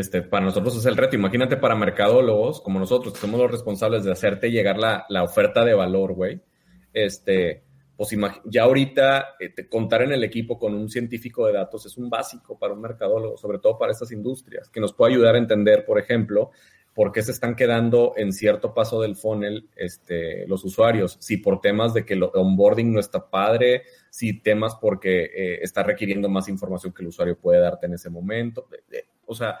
este, para nosotros es el reto. Imagínate para mercadólogos como nosotros, que somos los responsables de hacerte llegar la, la oferta de valor, güey. Este, pues ya ahorita eh, contar en el equipo con un científico de datos es un básico para un mercadólogo, sobre todo para estas industrias, que nos puede ayudar a entender, por ejemplo, por qué se están quedando en cierto paso del funnel este, los usuarios, si por temas de que el onboarding no está padre, si temas porque eh, está requiriendo más información que el usuario puede darte en ese momento. O sea,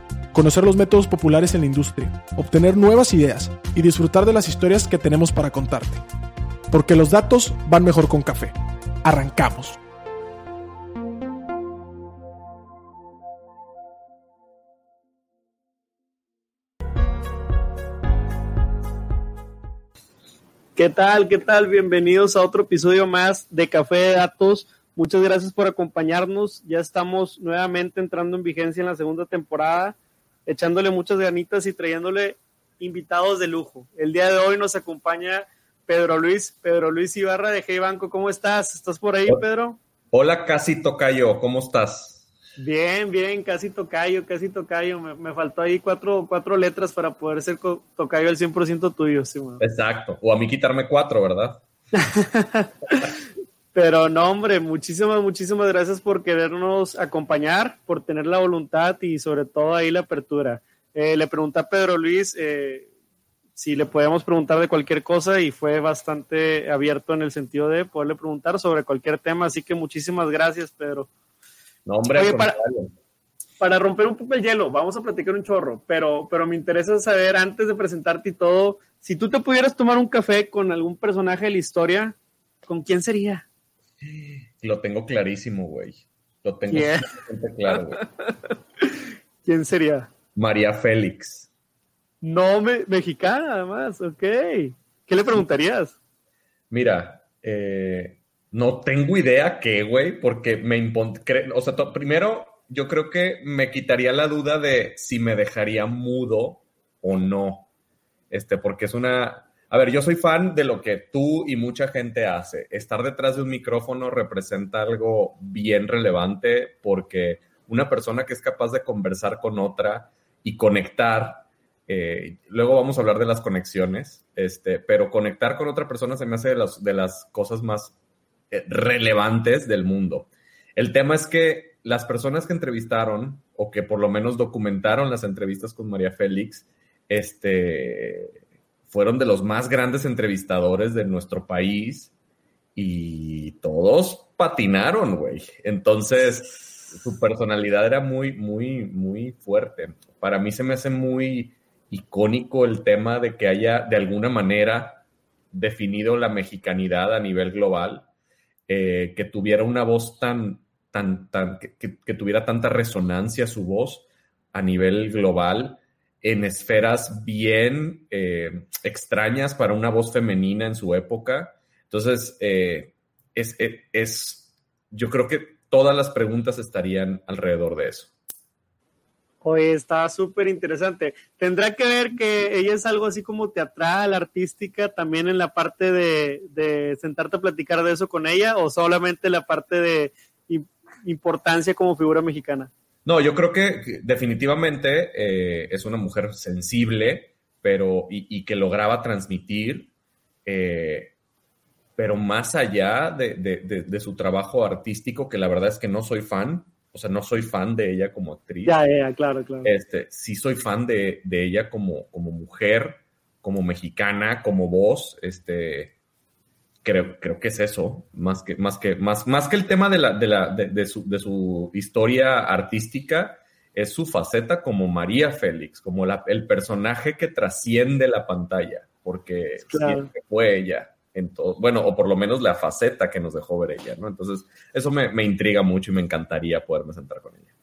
conocer los métodos populares en la industria, obtener nuevas ideas y disfrutar de las historias que tenemos para contarte. Porque los datos van mejor con café. Arrancamos. ¿Qué tal? ¿Qué tal? Bienvenidos a otro episodio más de Café de Datos. Muchas gracias por acompañarnos. Ya estamos nuevamente entrando en vigencia en la segunda temporada echándole muchas ganitas y trayéndole invitados de lujo. El día de hoy nos acompaña Pedro Luis, Pedro Luis Ibarra de Hey Banco. ¿Cómo estás? ¿Estás por ahí, Pedro? Hola, casi tocayo, ¿cómo estás? Bien, bien, casi tocayo, casi tocayo. Me, faltó ahí cuatro, cuatro letras para poder ser tocayo al 100% tuyo. Sí, Exacto, o a mí quitarme cuatro, ¿verdad? Pero no, hombre, muchísimas, muchísimas gracias por querernos acompañar, por tener la voluntad y sobre todo ahí la apertura. Eh, le pregunté a Pedro Luis eh, si le podíamos preguntar de cualquier cosa y fue bastante abierto en el sentido de poderle preguntar sobre cualquier tema. Así que muchísimas gracias, Pedro. No, hombre, para, para, romper un poco el hielo, vamos a platicar un chorro, pero, pero me interesa saber, antes de presentarte y todo, si tú te pudieras tomar un café con algún personaje de la historia, ¿con quién sería? Lo tengo clarísimo, güey. Lo tengo claro, güey. ¿Quién sería? María Félix. No, mexicana, además, ok. ¿Qué le preguntarías? Mira, eh, no tengo idea qué, güey, porque me impone. O sea, primero, yo creo que me quitaría la duda de si me dejaría mudo o no. Este, porque es una a ver, yo soy fan de lo que tú y mucha gente hace. Estar detrás de un micrófono representa algo bien relevante porque una persona que es capaz de conversar con otra y conectar, eh, luego vamos a hablar de las conexiones, este, pero conectar con otra persona se me hace de las, de las cosas más eh, relevantes del mundo. El tema es que las personas que entrevistaron o que por lo menos documentaron las entrevistas con María Félix, este, fueron de los más grandes entrevistadores de nuestro país y todos patinaron, güey. Entonces, su personalidad era muy, muy, muy fuerte. Para mí se me hace muy icónico el tema de que haya de alguna manera definido la mexicanidad a nivel global, eh, que tuviera una voz tan, tan, tan, que tuviera tanta resonancia su voz a nivel global en esferas bien eh, extrañas para una voz femenina en su época. Entonces, eh, es, es, yo creo que todas las preguntas estarían alrededor de eso. Oye, está súper interesante. ¿Tendrá que ver que ella es algo así como teatral, artística, también en la parte de, de sentarte a platicar de eso con ella o solamente la parte de importancia como figura mexicana? No, yo creo que definitivamente eh, es una mujer sensible, pero y, que lograba transmitir, eh, pero más allá de, su trabajo artístico, que la verdad es que no soy fan, o sea, no soy fan de ella como actriz. Ya, ya, claro, claro. Este, sí soy fan de, ella como, como mujer, como mexicana, como voz, este, creo, creo que es eso, más que, más que, más, más que el tema de, la, de, la, de, su, de su historia artística, es su faceta como María Félix, como la, el personaje que trasciende la pantalla, porque siempre fue ella en todo, bueno, o por lo menos la faceta que nos dejó ver ella, ¿no? Entonces, eso me, me intriga mucho y me encantaría poderme sentar con ella.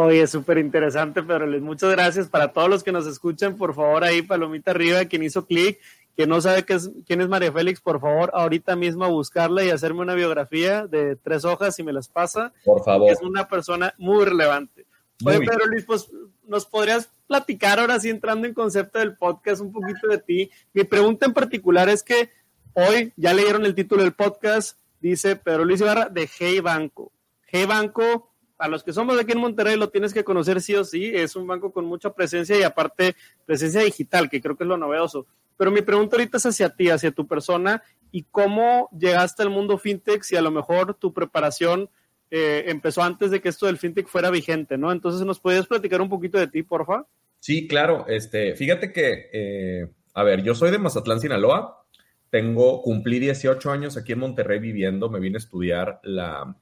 Oye, súper interesante, Pedro Luis. Muchas gracias para todos los que nos escuchan. Por favor, ahí, palomita arriba, quien hizo clic, quien no sabe qué es, quién es María Félix, por favor, ahorita mismo a buscarla y hacerme una biografía de tres hojas y me las pasa. Por favor. Es una persona muy relevante. Oye, Pedro Luis, pues nos podrías platicar ahora sí entrando en concepto del podcast un poquito de ti. Mi pregunta en particular es que hoy ya leyeron el título del podcast, dice Pedro Luis Ibarra de Hey Banco. Hey Banco, a los que somos de aquí en Monterrey lo tienes que conocer sí o sí, es un banco con mucha presencia y aparte presencia digital, que creo que es lo novedoso. Pero mi pregunta ahorita es hacia ti, hacia tu persona y cómo llegaste al mundo fintech si a lo mejor tu preparación eh, empezó antes de que esto del fintech fuera vigente, ¿no? Entonces, ¿nos podías platicar un poquito de ti, porfa? Sí, claro. Este, fíjate que, eh, a ver, yo soy de Mazatlán, Sinaloa. Tengo, cumplí 18 años aquí en Monterrey viviendo. Me vine a estudiar la,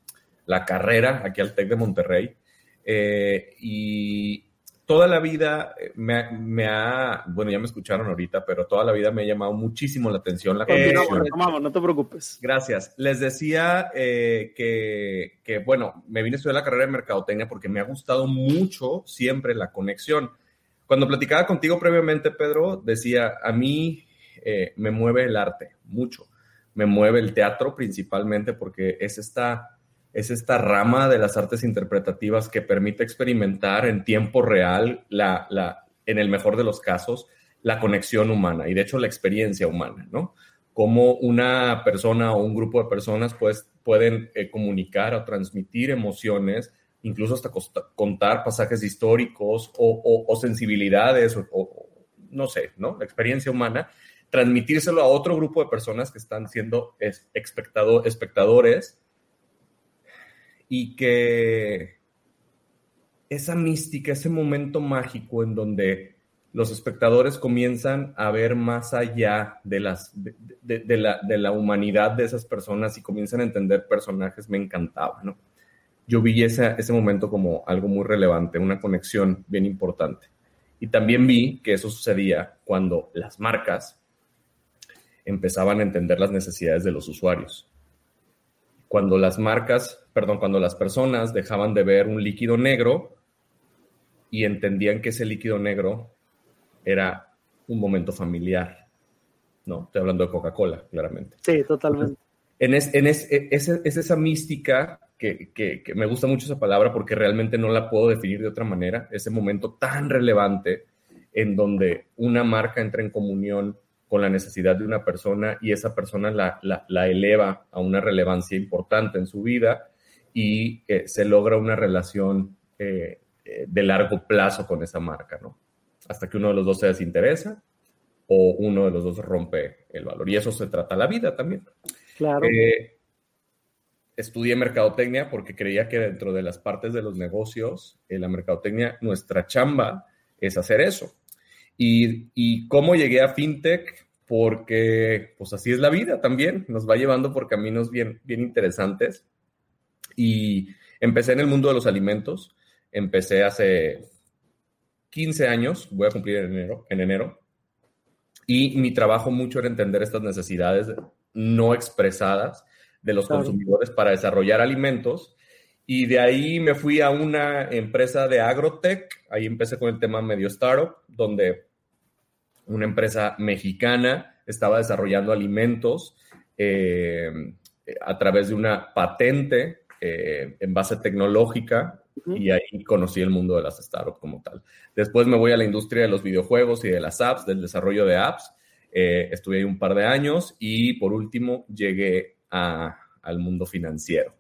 la carrera aquí al TEC de Monterrey. Eh, y toda la vida me, me, ha, bueno, ya me escucharon ahorita, pero toda la vida me ha llamado muchísimo la atención la eh, no, no te preocupes. Gracias. Les decía eh, que, que, bueno, me vine a estudiar la carrera de mercadotecnia porque me ha gustado mucho siempre la conexión. Cuando platicaba contigo previamente, Pedro, decía, a mí eh, me mueve el arte mucho. Me mueve el teatro principalmente porque es esta es esta rama de las artes interpretativas que permite experimentar en tiempo real, la, la, en el mejor de los casos, la conexión humana y de hecho la experiencia humana, ¿no? Cómo una persona o un grupo de personas pues, pueden eh, comunicar o transmitir emociones, incluso hasta contar pasajes históricos o, sensibilidades o, no sé, ¿no? La experiencia humana, transmitírselo a otro grupo de personas que están siendo espectadores y que esa mística, ese momento mágico en donde los espectadores comienzan a ver más allá de, las, de, la, de la, humanidad de esas personas y comienzan a entender personajes, me encantaba, ¿no? Yo vi ese, ese momento como algo muy relevante, una conexión bien importante. Y también vi que eso sucedía cuando las marcas empezaban a entender las necesidades de los usuarios cuando las marcas, perdón, cuando las personas dejaban de ver un líquido negro y entendían que ese líquido negro era un momento familiar. No, estoy hablando de Coca-Cola, claramente. Sí, totalmente. En, es, en es, es, esa mística que, que, que, me gusta mucho esa palabra porque realmente no la puedo definir de otra manera, ese momento tan relevante en donde una marca entra en comunión con la necesidad de una persona y esa persona la, la, eleva a una relevancia importante en su vida y eh, se logra una relación eh, eh, de largo plazo con esa marca, ¿no? Hasta que uno de los dos se desinteresa o uno de los dos rompe el valor. Y eso se trata la vida también. Claro. estudié mercadotecnia porque creía que dentro de las partes de los negocios, en la mercadotecnia, nuestra chamba es hacer eso y, cómo llegué a FinTech, porque pues así es la vida también, nos va llevando por caminos bien, bien interesantes. Y empecé en el mundo de los alimentos, empecé hace 15 años, voy a cumplir en enero, en enero, y mi trabajo mucho era entender estas necesidades no expresadas de los consumidores para desarrollar alimentos. Y de ahí me fui a una empresa de agrotech, ahí empecé con el tema medio startup, donde una empresa mexicana, estaba desarrollando alimentos eh, a través de una patente eh, en base tecnológica y ahí conocí el mundo de las startups como tal. Después me voy a la industria de los videojuegos y de las apps, del desarrollo de apps. Eh, estuve ahí un par de años y por último llegué al mundo financiero.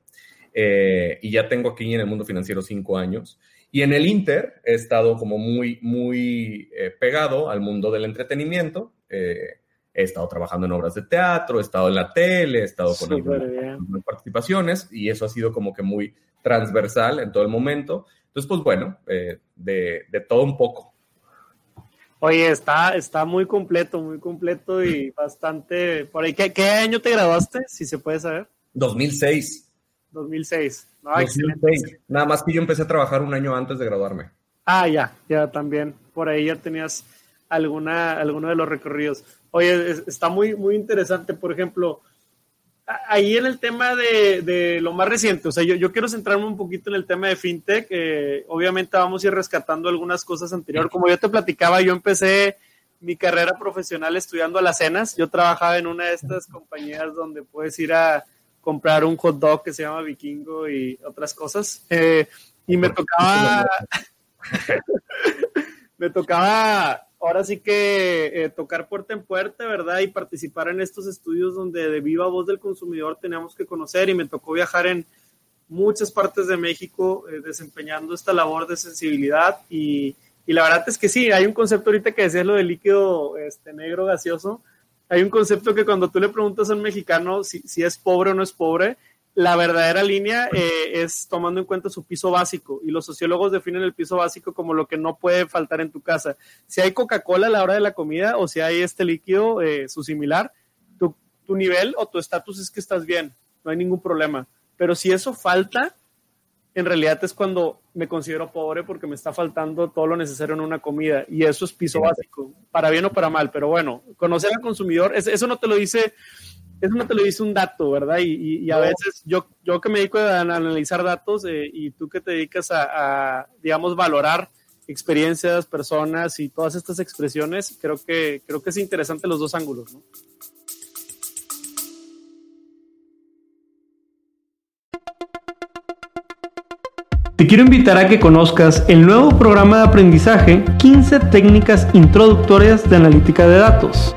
y ya tengo aquí en el mundo financiero cinco años y en el Inter he estado como muy, muy eh, pegado al mundo del entretenimiento. Eh, he estado trabajando en obras de teatro, he estado en la tele, he estado con algunas participaciones y eso ha sido como que muy transversal en todo el momento. Entonces, pues bueno, eh, de, de, todo un poco. Oye, está, está muy completo, muy completo y bastante por ahí. ¿Qué, ¿Qué año te graduaste, si se puede saber? 2006. 2006. Nada más que yo empecé a trabajar un año antes de graduarme. Ah, ya, ya también. Por ahí ya tenías alguna, alguno de los recorridos. Oye, está muy, muy interesante. Por ejemplo, ahí en el tema de, lo más reciente, o sea, yo, quiero centrarme un poquito en el tema de fintech. obviamente vamos a ir rescatando algunas cosas anteriores. Como yo te platicaba, yo empecé mi carrera profesional estudiando a las cenas. Yo trabajaba en una de estas compañías donde puedes ir a comprar un hot dog que se llama Vikingo y otras cosas. Eh, y me tocaba, me tocaba ahora sí que eh, tocar puerta en puerta, ¿verdad? Y participar en estos estudios donde de viva voz del consumidor teníamos que conocer y me tocó viajar en muchas partes de México eh, desempeñando esta labor de sensibilidad y, y, la verdad es que sí, hay un concepto ahorita que decías lo del líquido este, negro gaseoso, hay un concepto que cuando tú le preguntas a un mexicano si, si es pobre o no es pobre, la verdadera línea eh, es tomando en cuenta su piso básico y los sociólogos definen el piso básico como lo que no puede faltar en tu casa. Si hay Coca-Cola a la hora de la comida o si hay este líquido, eh, su similar, tu, tu nivel o tu estatus es que estás bien, no hay ningún problema. Pero si eso falta, en realidad es cuando me considero pobre porque me está faltando todo lo necesario en una comida y eso es piso básico, para bien o para mal. Pero bueno, conocer al consumidor, eso no te lo dice eso no te lo dice un dato, ¿verdad? Y, a veces yo, yo que me dedico a analizar datos eh, y tú que te dedicas a, digamos, valorar experiencias, personas y todas estas expresiones, creo que, creo que es interesante los dos ángulos, ¿no? Te quiero invitar a que conozcas el nuevo programa de aprendizaje 15 técnicas introductorias de analítica de datos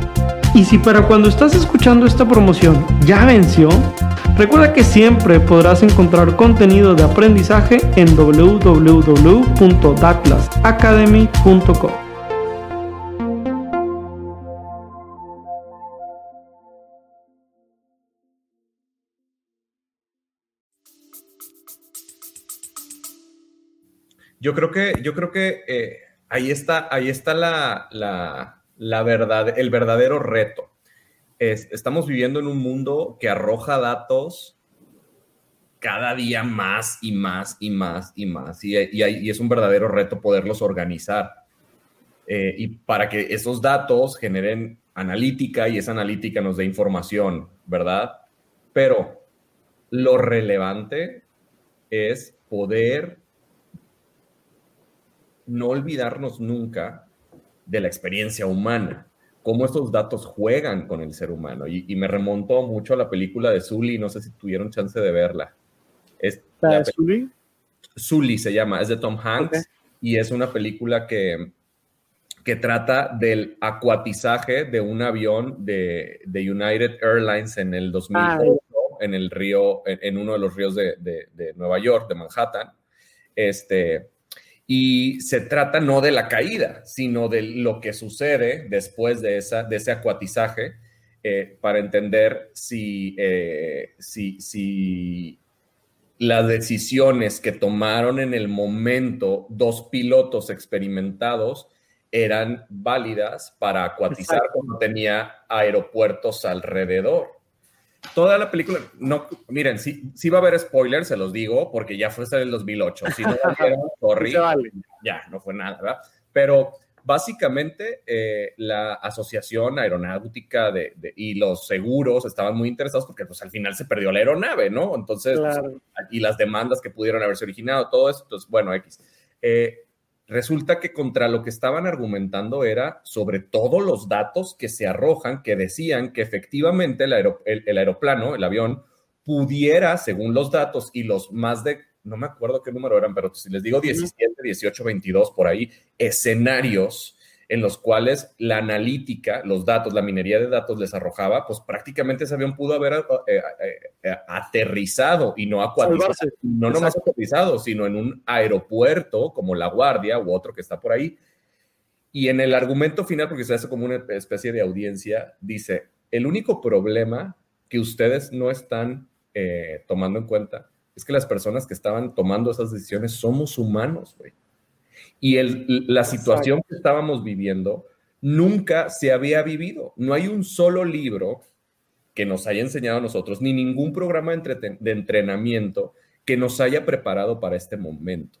Y si para cuando estás escuchando esta promoción ya venció, recuerda que siempre podrás encontrar contenido de aprendizaje en www.datlasacademy.com. Yo creo que, yo creo que eh, ahí está, ahí está la, la verdad, el verdadero reto. Es, estamos viviendo en un mundo que arroja datos cada día más y más y más y más. Y, es un verdadero reto poderlos organizar. Eh, y para que esos datos generen analítica y esa analítica nos dé información, ¿verdad? Pero lo relevante es poder no olvidarnos nunca de la experiencia humana, cómo estos datos juegan con el ser humano. Y, me remontó mucho a la película de Zully, no sé si tuvieron chance de verla. Es Zully? Zully se llama, es de Tom Hanks y es una película que, que trata del acuatizaje de un avión de, United Airlines en el 2008 ah, en el río, en, uno de los ríos de, de, Nueva York, de Manhattan. Este, y se trata no de la caída, sino de lo que sucede después de, esa, de ese acuatizaje eh, para entender eh, si, si, las decisiones que tomaron en el momento dos pilotos experimentados eran válidas para acuatizar cuando tenía aeropuertos alrededor toda la película, no, miren, sí, sí va a haber spoilers, se los digo, porque ya fue en el 2008. Si no sorry, ya, no fue nada, ¿verdad? Pero básicamente eh, la Asociación Aeronáutica de, y los seguros estaban muy interesados porque pues al final se perdió la aeronave, ¿no? Entonces, pues, y las demandas que pudieron haberse originado, todo eso, entonces, bueno, X. Eh, Resulta que contra lo que estaban argumentando era sobre todos los datos que se arrojan que decían que efectivamente el, aeroplano, el avión, pudiera, según los datos y los más de, no me acuerdo qué número eran, pero si les digo 17, 18, 22 por ahí, escenarios en los cuales la analítica, los datos, la minería de datos les arrojaba, pues prácticamente ese avión pudo haber eh, eh, eh, aterrizado y no acuatizado, no nomás aterrizado, sino en un aeropuerto como La Guardia u otro que está por ahí. Y en el argumento final, porque se hace como una especie de audiencia, dice, el único problema que ustedes no están eh, tomando en cuenta es que las personas que estaban tomando esas decisiones somos humanos, güey. Y el, la situación que estábamos viviendo nunca se había vivido. No hay un solo libro que nos haya enseñado a nosotros, ni ningún programa de, entrenamiento que nos haya preparado para este momento.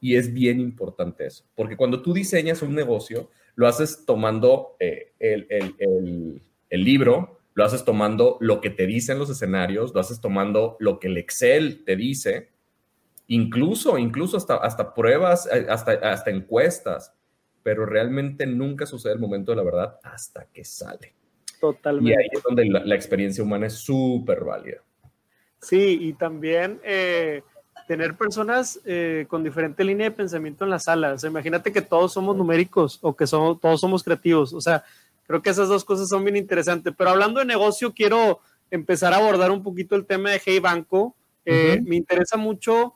Y es bien importante eso, porque cuando tú diseñas un negocio, lo haces tomando eh, el, el, el, libro, lo haces tomando lo que te dicen los escenarios, lo haces tomando lo que el Excel te dice, incluso, incluso hasta, hasta pruebas, eh, hasta, hasta encuestas, pero realmente nunca sucede el momento de la verdad hasta que sale. Totalmente. Y ahí es donde la, experiencia humana es súper válida. Sí, y también eh, tener personas eh, con diferente línea de pensamiento en la sala. O sea, imagínate que todos somos numéricos o que somos, todos somos creativos. O sea, creo que esas dos cosas son bien interesantes. Pero hablando de negocio, quiero empezar a abordar un poquito el tema de Hey Banco. Eh, me interesa mucho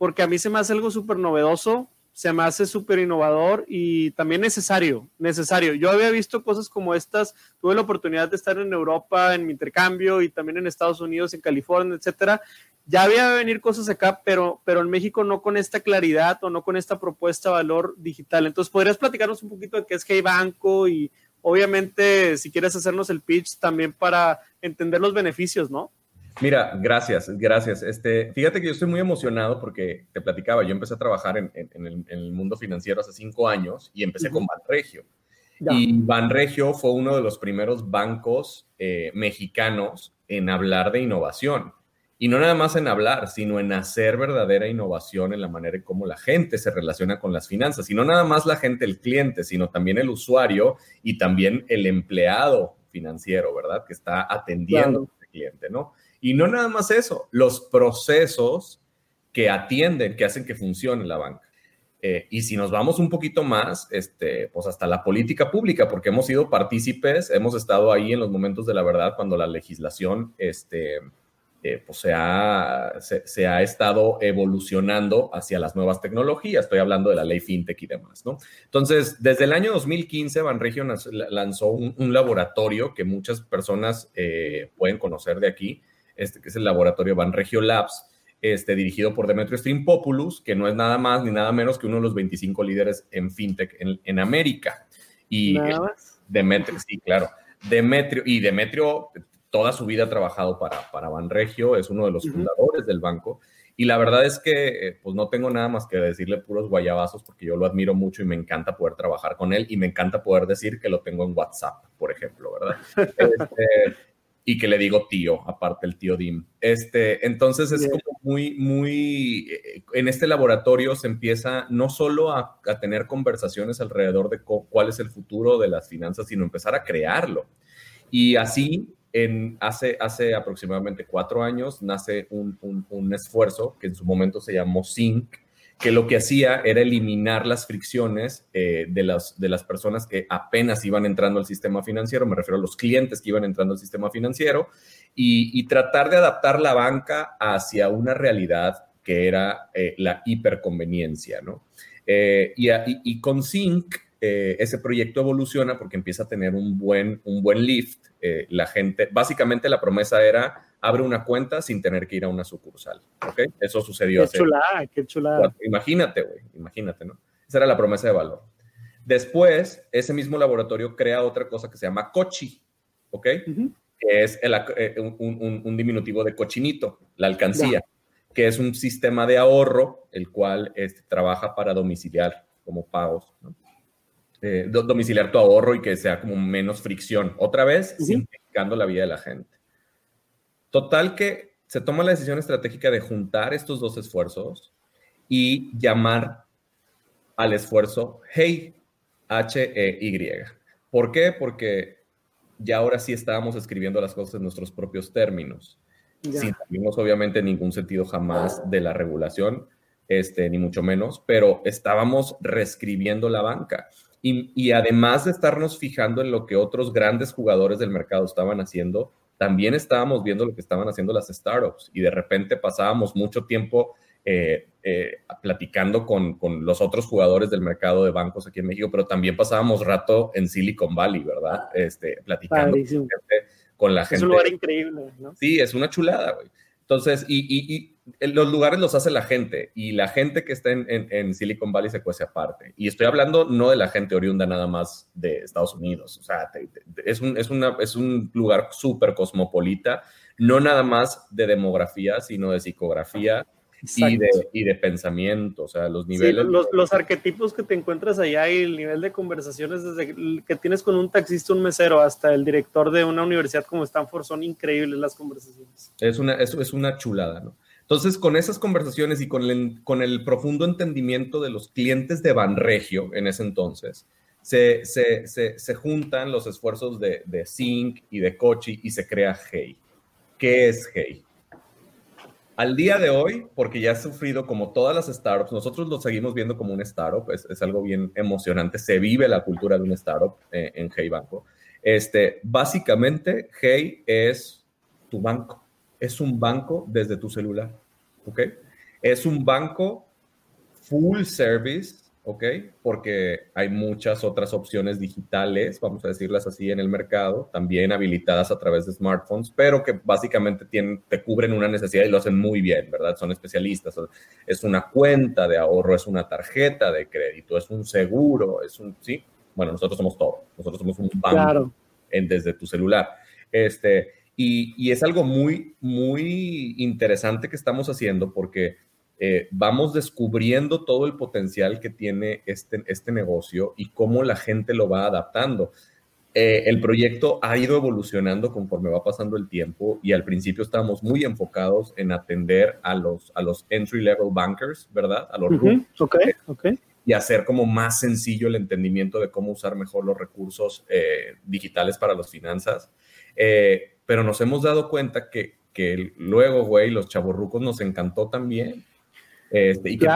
porque a mí se me hace algo súper novedoso se me hace súper innovador y también necesario, necesario. Yo había visto cosas como estas, tuve la oportunidad de estar en Europa en mi intercambio y también en Estados Unidos, en California, etcétera. Ya había venir cosas acá, pero, pero en México no con esta claridad o no con esta propuesta de valor digital. Entonces, ¿podrías platicarnos un poquito de qué es Hey Banco y obviamente si quieres hacernos el pitch también para entender los beneficios, ¿no? Mira, gracias, gracias. Este, fíjate que yo estoy muy emocionado porque te platicaba, yo empecé a trabajar en, el, mundo financiero hace cinco años y empecé con Banregio. Y Banregio fue uno de los primeros bancos eh, mexicanos en hablar de innovación. Y no nada más en hablar, sino en hacer verdadera innovación en la manera en cómo la gente se relaciona con las finanzas. Y no nada más la gente, el cliente, sino también el usuario y también el empleado financiero, ¿verdad? Que está atendiendo al cliente, ¿no? Y no nada más eso, los procesos que atienden, que hacen que funcione la banca. Eh, y si nos vamos un poquito más, este, pues hasta la política pública, porque hemos sido partícipes, hemos estado ahí en los momentos de la verdad cuando la legislación este, eh, pues se, ha, se, ha estado evolucionando hacia las nuevas tecnologías. Estoy hablando de la ley FinTech y demás, ¿no? Entonces, desde el año 2015, Banregio lanzó un, laboratorio que muchas personas eh, pueden conocer de aquí, este, que es el laboratorio Banregio Labs, este, dirigido por Demetrio Strimpopoulos, que no es nada más ni nada menos que uno de los 25 líderes en fintech en, América. Y Demetrio, sí, claro. Demetrio, y Demetrio toda su vida ha trabajado para, para Banregio, es uno de los fundadores del banco. Y la verdad es que eh, pues no tengo nada más que decirle puros guayabazos porque yo lo admiro mucho y me encanta poder trabajar con él y me encanta poder decir que lo tengo en WhatsApp, por ejemplo, ¿verdad? Este, y que le digo tío, aparte el tío Dim. Este, entonces es como muy, muy, eh, en este laboratorio se empieza no solo a, tener conversaciones alrededor de cuál es el futuro de las finanzas, sino empezar a crearlo. Y así, en, hace, hace aproximadamente cuatro años, nace un, un, un esfuerzo que en su momento se llamó SYNC, que lo que hacía era eliminar las fricciones eh, de, las, de las personas que apenas iban entrando al sistema financiero, me refiero a los clientes que iban entrando al sistema financiero, y, tratar de adaptar la banca hacia una realidad que era eh, la hiperconveniencia, ¿no? Eh, y, y, con Sync, ese proyecto evoluciona porque empieza a tener un buen, un buen lift. la gente, básicamente la promesa era abre una cuenta sin tener que ir a una sucursal. ¿Ok? Eso sucedió. Qué chulada, qué chulada. Imagínate, güey, imagínate, ¿no? Esa era la promesa de valor. Después, ese mismo laboratorio crea otra cosa que se llama Cochi, ¿ok? Que es eh, un, diminutivo de cochinito, la alcancía, que es un sistema de ahorro, el cual este, trabaja para domiciliar como pagos, ¿no? Eh, domiciliar tu ahorro y que sea como menos fricción. Otra vez, simplificando la vida de la gente. Total que se toma la decisión estratégica de juntar estos dos esfuerzos y llamar al esfuerzo Hey, H-E-Y. ¿Por qué? Porque ya ahora sí estábamos escribiendo las cosas en nuestros propios términos, sin obviamente ningún sentido jamás de la regulación, este, ni mucho menos, pero estábamos reescribiendo la banca. Y, y, además de estarnos fijando en lo que otros grandes jugadores del mercado estaban haciendo, también estábamos viendo lo que estaban haciendo las startups y de repente pasábamos mucho tiempo eh, eh, platicando con, los otros jugadores del mercado de bancos aquí en México, pero también pasábamos rato en Silicon Valley, ¿verdad? Este, platicando con la gente. Es un lugar increíble, ¿no? Sí, es una chulada, güey. Entonces, y, y, y, los lugares los hace la gente y la gente que está en, en, Silicon Valley se cuece aparte. Y estoy hablando no de la gente oriunda nada más de Estados Unidos, o sea, es, un, es, una, es un lugar súper cosmopolita, no nada más de demografía, sino de psicografía, y de, y de, pensamiento, o sea, los niveles. los, los, arquetipos que te encuentras allá y el nivel de conversaciones desde que tienes con un taxista, un mesero, hasta el director de una universidad como Stanford, son increíbles las conversaciones. Es una, es, es una chulada, ¿no? Entonces, con esas conversaciones y con el, con el profundo entendimiento de los clientes de Banregio en ese entonces, se, se, se, se juntan los esfuerzos de, de Sync y de Kochi y se crea Hey. ¿Qué es Hey? Al día de hoy, porque ya ha sufrido como todas las startups, nosotros lo seguimos viendo como un startup, es, es algo bien emocionante, se vive la cultura de un startup eh, en Hey Banco. Este, básicamente, Hey es tu banco, es un banco desde tu celular, ¿ok? Es un banco full service ¿ok? Porque hay muchas otras opciones digitales, vamos a decirlas así, en el mercado, también habilitadas a través de smartphones, pero que básicamente tienen, te cubren una necesidad y lo hacen muy bien, ¿verdad? Son especialistas. Es una cuenta de ahorro, es una tarjeta de crédito, es un seguro, es un, ¿sí? Bueno, nosotros somos todo. Nosotros somos un banco en, desde tu celular. Este, y, y es algo muy, muy interesante que estamos haciendo porque eh, vamos descubriendo todo el potencial que tiene este, este negocio y cómo la gente lo va adaptando. Eh, el proyecto ha ido evolucionando conforme va pasando el tiempo y al principio estábamos muy enfocados en atender a los, a los entry-level bankers, ¿verdad? A los Y hacer como más sencillo el entendimiento de cómo usar mejor los recursos eh, digitales para las finanzas. Pero nos hemos dado cuenta que, que luego, güey, los chavorrucos nos encantó también este, y, que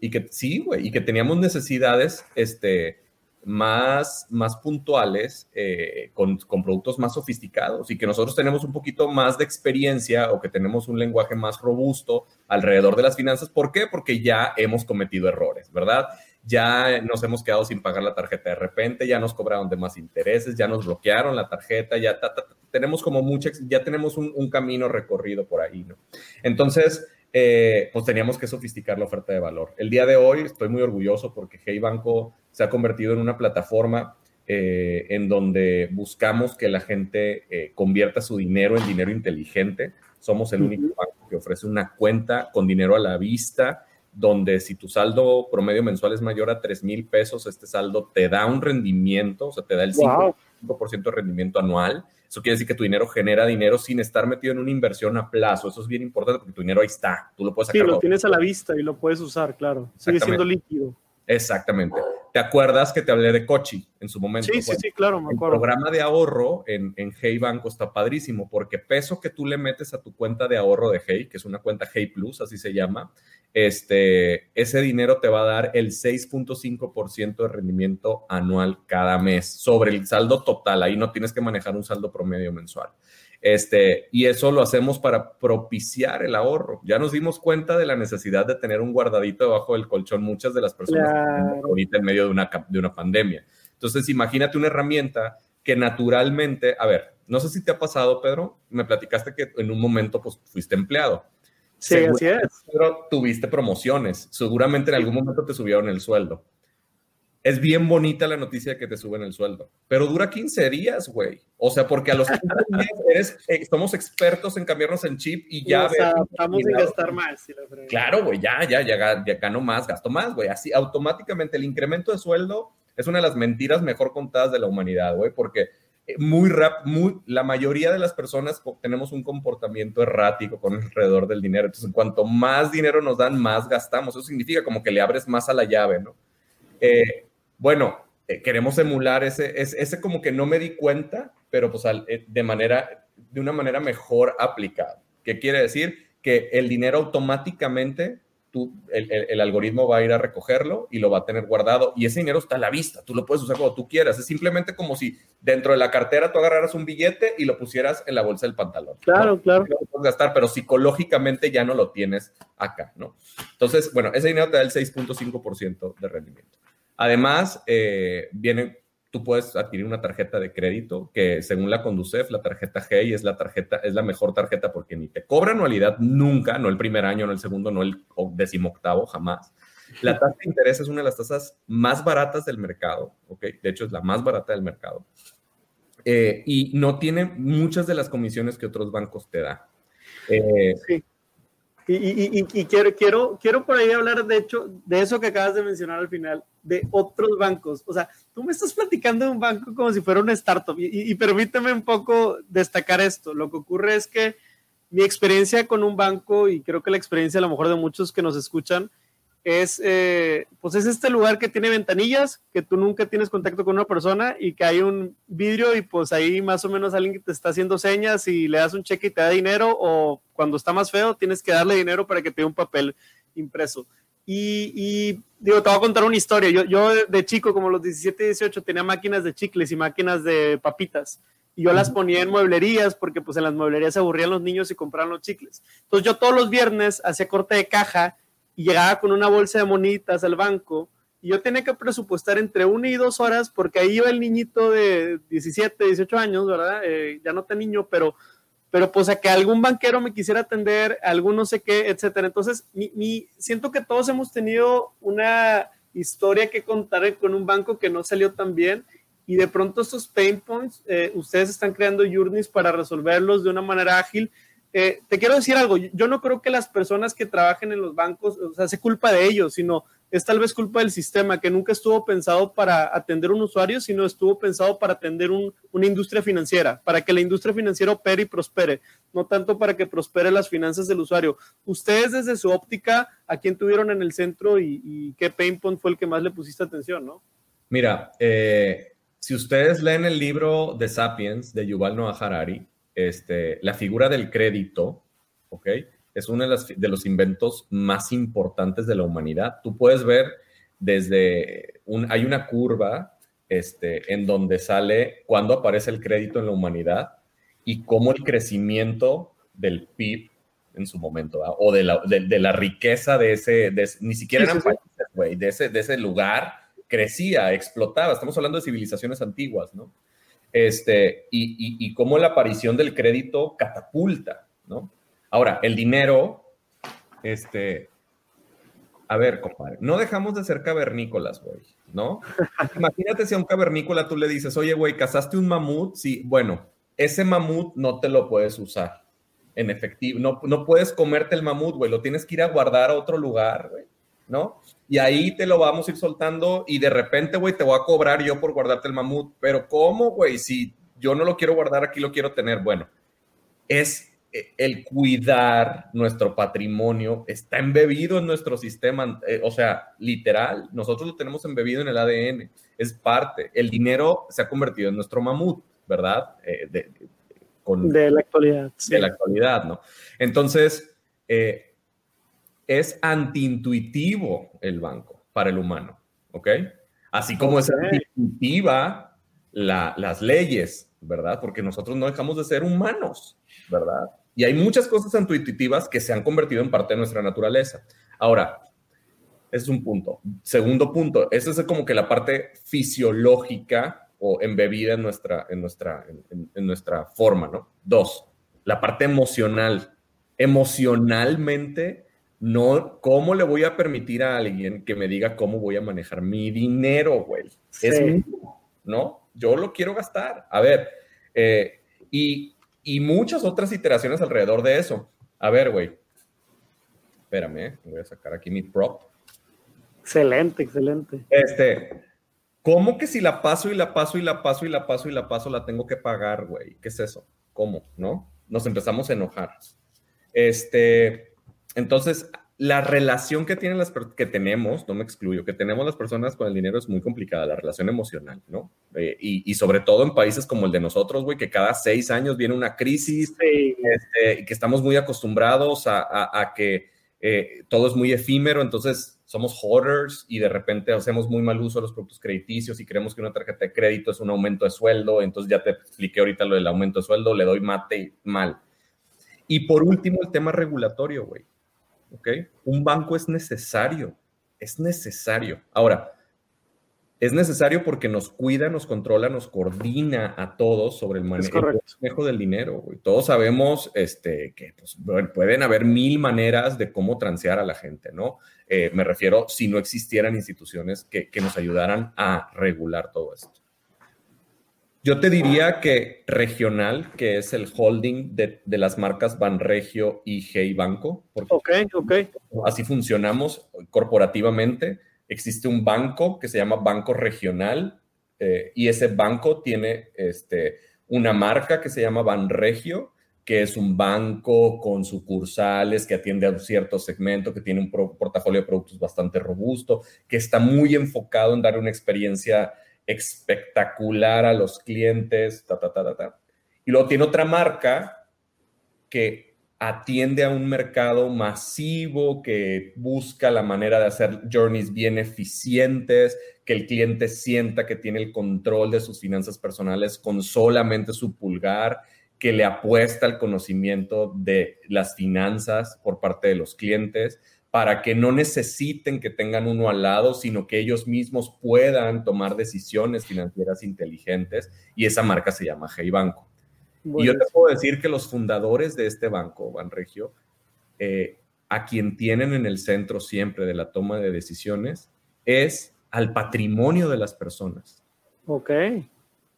y que sí, güey, y que teníamos necesidades este, más, más puntuales eh, con, con, productos más sofisticados y que nosotros tenemos un poquito más de experiencia o que tenemos un lenguaje más robusto alrededor de las finanzas. ¿Por qué? Porque ya hemos cometido errores, ¿verdad? Ya nos hemos quedado sin pagar la tarjeta de repente, ya nos cobraron de más intereses, ya nos bloquearon la tarjeta, ya tenemos como mucha, ya tenemos un, un camino recorrido por ahí, ¿no? Entonces, eh, pues teníamos que sofisticar la oferta de valor. El día de hoy estoy muy orgulloso porque Hey Banco se ha convertido en una plataforma eh, en donde buscamos que la gente eh, convierta su dinero en dinero inteligente. Somos el único banco que ofrece una cuenta con dinero a la vista, donde si tu saldo promedio mensual es mayor a 3 mil pesos, este saldo te da un rendimiento, o sea, te da el 5% de rendimiento anual eso quiere decir que tu dinero genera dinero sin estar metido en una inversión a plazo. Eso es bien importante porque tu dinero ahí está. Tú lo puedes sacar. Sí, lo tienes a la vista y lo puedes usar, claro. Sigue siendo líquido. Exactamente. ¿Te acuerdas que te hablé de Cochi en su momento? Sí, sí, sí, claro, me acuerdo. El programa de ahorro en, en Hey Banco está padrísimo porque peso que tú le metes a tu cuenta de ahorro de Hey, que es una cuenta Hey Plus, así se llama, este, ese dinero te va a dar el 6.5% de rendimiento anual cada mes sobre el saldo total. Ahí no tienes que manejar un saldo promedio mensual. Este, y eso lo hacemos para propiciar el ahorro. Ya nos dimos cuenta de la necesidad de tener un guardadito debajo del colchón muchas de las personas ahorita en medio de una, de una pandemia. Entonces, imagínate una herramienta que naturalmente, a ver, no sé si te ha pasado, Pedro, me platicaste que en un momento pues fuiste empleado. Sí, así es. Pero tuviste promociones. Seguramente en algún momento te subieron el sueldo. Es bien bonita la noticia de que te suben el sueldo, pero dura 15 días, güey. O sea, porque a los 15 días eres, eh, somos expertos en cambiarnos el chip y ya. vamos a gastar más. claro, güey, ya, ya, ya, ya gano más, gasto más, güey. Así automáticamente el incremento de sueldo es una de las mentiras mejor contadas de la humanidad, güey, porque muy rap, muy, la mayoría de las personas tenemos un comportamiento errático con alrededor del dinero. Entonces, cuanto más dinero nos dan, más gastamos. Eso significa como que le abres más a la llave, ¿no? Eh, bueno, eh, queremos emular ese, ese, como que no me di cuenta, pero pues eh, de manera, de una manera mejor aplicada. ¿Qué quiere decir? Que el dinero automáticamente el, algoritmo va a ir a recogerlo y lo va a tener guardado y ese dinero está a la vista, tú lo puedes usar como tú quieras, es simplemente como si dentro de la cartera tú agarraras un billete y lo pusieras en la bolsa del pantalón. Claro, claro. Lo puedes gastar, pero psicológicamente ya no lo tienes acá, ¿no? Entonces, bueno, ese dinero te da el 6.5% de rendimiento. Además, eh, tú puedes adquirir una tarjeta de crédito que según la Conducef, la tarjeta G es la tarjeta, es la mejor tarjeta porque ni te cobra anualidad nunca, no el primer año, no el segundo, no el decimoctavo, jamás. La tasa de interés es una de las tasas más baratas del mercado, ¿ok? De hecho, es la más barata del mercado. Eh, y no tiene muchas de las comisiones que otros bancos te dan. Eh, sí. Y, y, quiero, quiero, quiero por ahí hablar, de hecho, de eso que acabas de mencionar al final, de otros bancos. O sea, tú me estás platicando de un banco como si fuera una startup. Y, permíteme un poco destacar esto. Lo que ocurre es que mi experiencia con un banco, y creo que la experiencia a lo mejor de muchos que nos escuchan, es, eh, pues es este lugar que tiene ventanillas, que tú nunca tienes contacto con una persona y que hay un vidrio y pues ahí más o menos alguien que te está haciendo señas y le das un cheque y te da dinero o cuando está más feo tienes que darle dinero para que te dé un papel impreso. Y, digo, te voy a contar una historia. Yo, yo de chico, como los 17, 18, tenía máquinas de chicles y máquinas de papitas. Y yo las ponía en mueblerías porque pues en las mueblerías se aburrían los niños y compraban los chicles. Entonces yo todos los viernes hacía corte de caja y llegaba con una bolsa de monitas al banco y yo tenía que presupuestar entre una y dos horas porque ahí iba el niñito de 17, 18 años, ¿verdad? Eh, ya no tan niño, pero, pero pues a que algún banquero me quisiera atender, algún no sé qué, etcétera. Entonces, mi, siento que todos hemos tenido una historia que contar con un banco que no salió tan bien y de pronto estos pain points, eh, ustedes están creando journeys para resolverlos de una manera ágil eh, te quiero decir algo, yo no creo que las personas que trabajen en los bancos, o sea, sea culpa de ellos, sino es tal vez culpa del sistema que nunca estuvo pensado para atender un usuario, sino estuvo pensado para atender una industria financiera, para que la industria financiera opere y prospere, no tanto para que prospere las finanzas del usuario. Ustedes desde su óptica, ¿a quién tuvieron en el centro y, qué pain point fue el que más le pusiste atención, no? Mira, eh, si ustedes leen el libro de Sapiens de Yuval Noah Harari, este, la figura del crédito, ¿ok? Es uno de, los inventos más importantes de la humanidad. Tú puedes ver desde, un, hay una curva este, en donde sale cuando aparece el crédito en la humanidad y cómo el crecimiento del PIB en su momento, o de la, riqueza de ese, ni siquiera eran países, de ese, de ese lugar, crecía, explotaba. Estamos hablando de civilizaciones antiguas, ¿no? Este, y, y, cómo la aparición del crédito catapulta, ¿no? Ahora, el dinero, este, a ver, compadre, no dejamos de ser cavernícolas, güey, ¿no? Imagínate si a un cavernícola tú le dices, oye, güey, ¿cazaste un mamut? Sí, bueno, ese mamut no te lo puedes usar en efectivo, no, no puedes comerte el mamut, güey, lo tienes que ir a guardar a otro lugar, güey, ¿no? y ahí te lo vamos a ir soltando y de repente, güey, te voy a cobrar yo por guardarte el mamut. Pero ¿cómo, güey? Si yo no lo quiero guardar, aquí lo quiero tener. Bueno, es eh, el cuidar nuestro patrimonio, está embebido en nuestro sistema, eh, o sea, literal, nosotros lo tenemos embebido en el ADN, es parte. El dinero se ha convertido en nuestro mamut, ¿verdad? Eh, de, con, de la actualidad. De la actualidad, ¿no? Entonces, eh, es antiintuitivo el banco para el humano, ¿ok? Así como es antiintuitiva las leyes, ¿verdad? Porque nosotros no dejamos de ser humanos, ¿verdad? Y hay muchas cosas intuitivas que se han convertido en parte de nuestra naturaleza. Ahora, es un punto. Segundo punto, esa es como que la parte fisiológica o embebida en nuestra, en nuestra, en nuestra forma, ¿no? Dos, la parte emocional. Emocionalmente no, ¿cómo le voy a permitir a alguien que me diga cómo voy a manejar mi dinero, güey? Es mío, ¿no? Yo lo quiero gastar. A ver, eh, y, muchas otras iteraciones alrededor de eso. A ver, güey. Espérame, eh, voy a sacar aquí mi prop. Excelente, excelente. Este, ¿cómo que si la paso y la paso y la paso y la paso y la paso la tengo que pagar, güey? ¿Qué es eso? ¿Cómo? ¿No? Nos empezamos a enojar. Este, entonces, la relación que tienen las que tenemos, no me excluyo, que tenemos las personas con el dinero es muy complicada, la relación emocional, ¿no? Eh, y, sobre todo en países como el de nosotros, güey, que cada seis años viene una crisis, este, y que estamos muy acostumbrados a, que eh, todo es muy efímero, entonces somos hoarders y de repente hacemos muy mal uso de los productos crediticios y creemos que una tarjeta de crédito es un aumento de sueldo, entonces ya te expliqué ahorita lo del aumento de sueldo, le doy mate mal. Y por último, el tema regulatorio, güey ¿ok? Un banco es necesario, es necesario. Ahora, es necesario porque nos cuida, nos controla, nos coordina a todos sobre el manejo, del dinero. Todos sabemos este, que pues, pueden haber mil maneras de cómo transear a la gente, ¿no? Eh, me refiero si no existieran instituciones que, nos ayudaran a regular todo esto. Yo te diría que regional, que es el holding de, las marcas Banregio y Hey Banco. ok, ok. Así funcionamos corporativamente existe un banco que se llama Banco Regional eh, y ese banco tiene este, una marca que se llama Banregio, que es un banco con sucursales que atiende a un cierto segmento, que tiene un portafolio de productos bastante robusto, que está muy enfocado en dar una experiencia espectacular a los clientes, ta, ta, ta, ta. Y luego tiene otra marca que atiende a un mercado masivo que busca la manera de hacer journeys bien eficientes, que el cliente sienta que tiene el control de sus finanzas personales con solamente su pulgar, que le apuesta al conocimiento de las finanzas por parte de los clientes para que no necesiten que tengan uno al lado, sino que ellos mismos puedan tomar decisiones financieras inteligentes y esa marca se llama Hey Banco. Y yo te puedo decir que los fundadores de este banco, Banregio, eh, a quien tienen en el centro siempre de la toma de decisiones, es al patrimonio de las personas. Ok,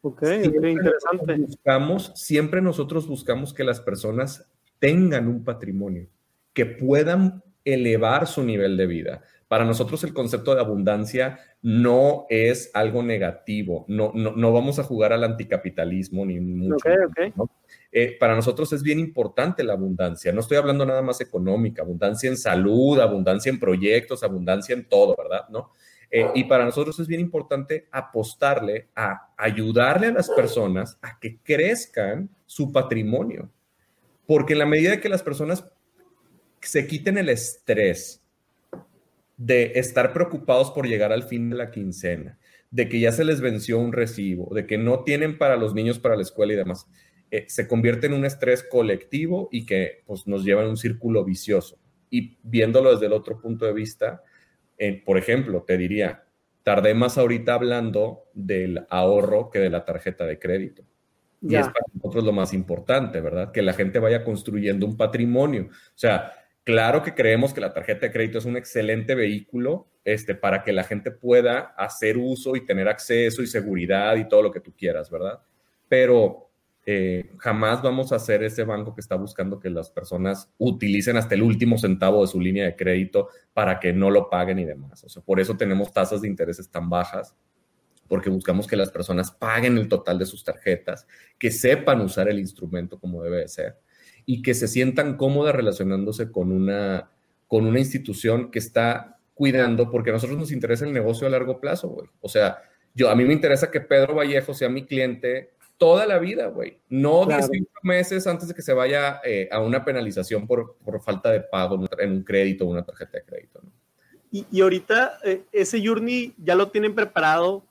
ok, interesante. Buscamos, siempre nosotros buscamos que las personas tengan un patrimonio, que puedan elevar su nivel de vida. Para nosotros el concepto de abundancia no es algo negativo, no, no, vamos a jugar al anticapitalismo ni mucho. Eh, para nosotros es bien importante la abundancia, no estoy hablando nada más económica, abundancia en salud, abundancia en proyectos, abundancia en todo, ¿verdad? ¿No? Eh, y para nosotros es bien importante apostarle a ayudarle a las personas a que crezcan su patrimonio, porque en la medida que las personas se quiten el estrés, de estar preocupados por llegar al fin de la quincena, de que ya se les venció un recibo, de que no tienen para los niños para la escuela y demás, eh, se convierte en un estrés colectivo y que pues, nos lleva en un círculo vicioso. Y viéndolo desde el otro punto de vista, eh, por ejemplo, te diría, tardé más ahorita hablando del ahorro que de la tarjeta de crédito. Y es para nosotros lo más importante, ¿verdad? Que la gente vaya construyendo un patrimonio. O sea, Claro que creemos que la tarjeta de crédito es un excelente vehículo este, para que la gente pueda hacer uso y tener acceso y seguridad y todo lo que tú quieras, ¿verdad? Pero eh, jamás vamos a ser ese banco que está buscando que las personas utilicen hasta el último centavo de su línea de crédito para que no lo paguen y demás. O sea, por eso tenemos tasas de intereses tan bajas, porque buscamos que las personas paguen el total de sus tarjetas, que sepan usar el instrumento como debe de ser y que se sientan cómodas relacionándose con una, con una institución que está cuidando, porque a nosotros nos interesa el negocio a largo plazo, güey. O sea, yo, a mí me interesa que Pedro Vallejo sea mi cliente toda la vida, güey. No claro. meses antes de que se vaya eh, a una penalización por, por, falta de pago en un crédito o una tarjeta de crédito. ¿no? Y, y, ahorita eh, ese journey ya lo tienen preparado.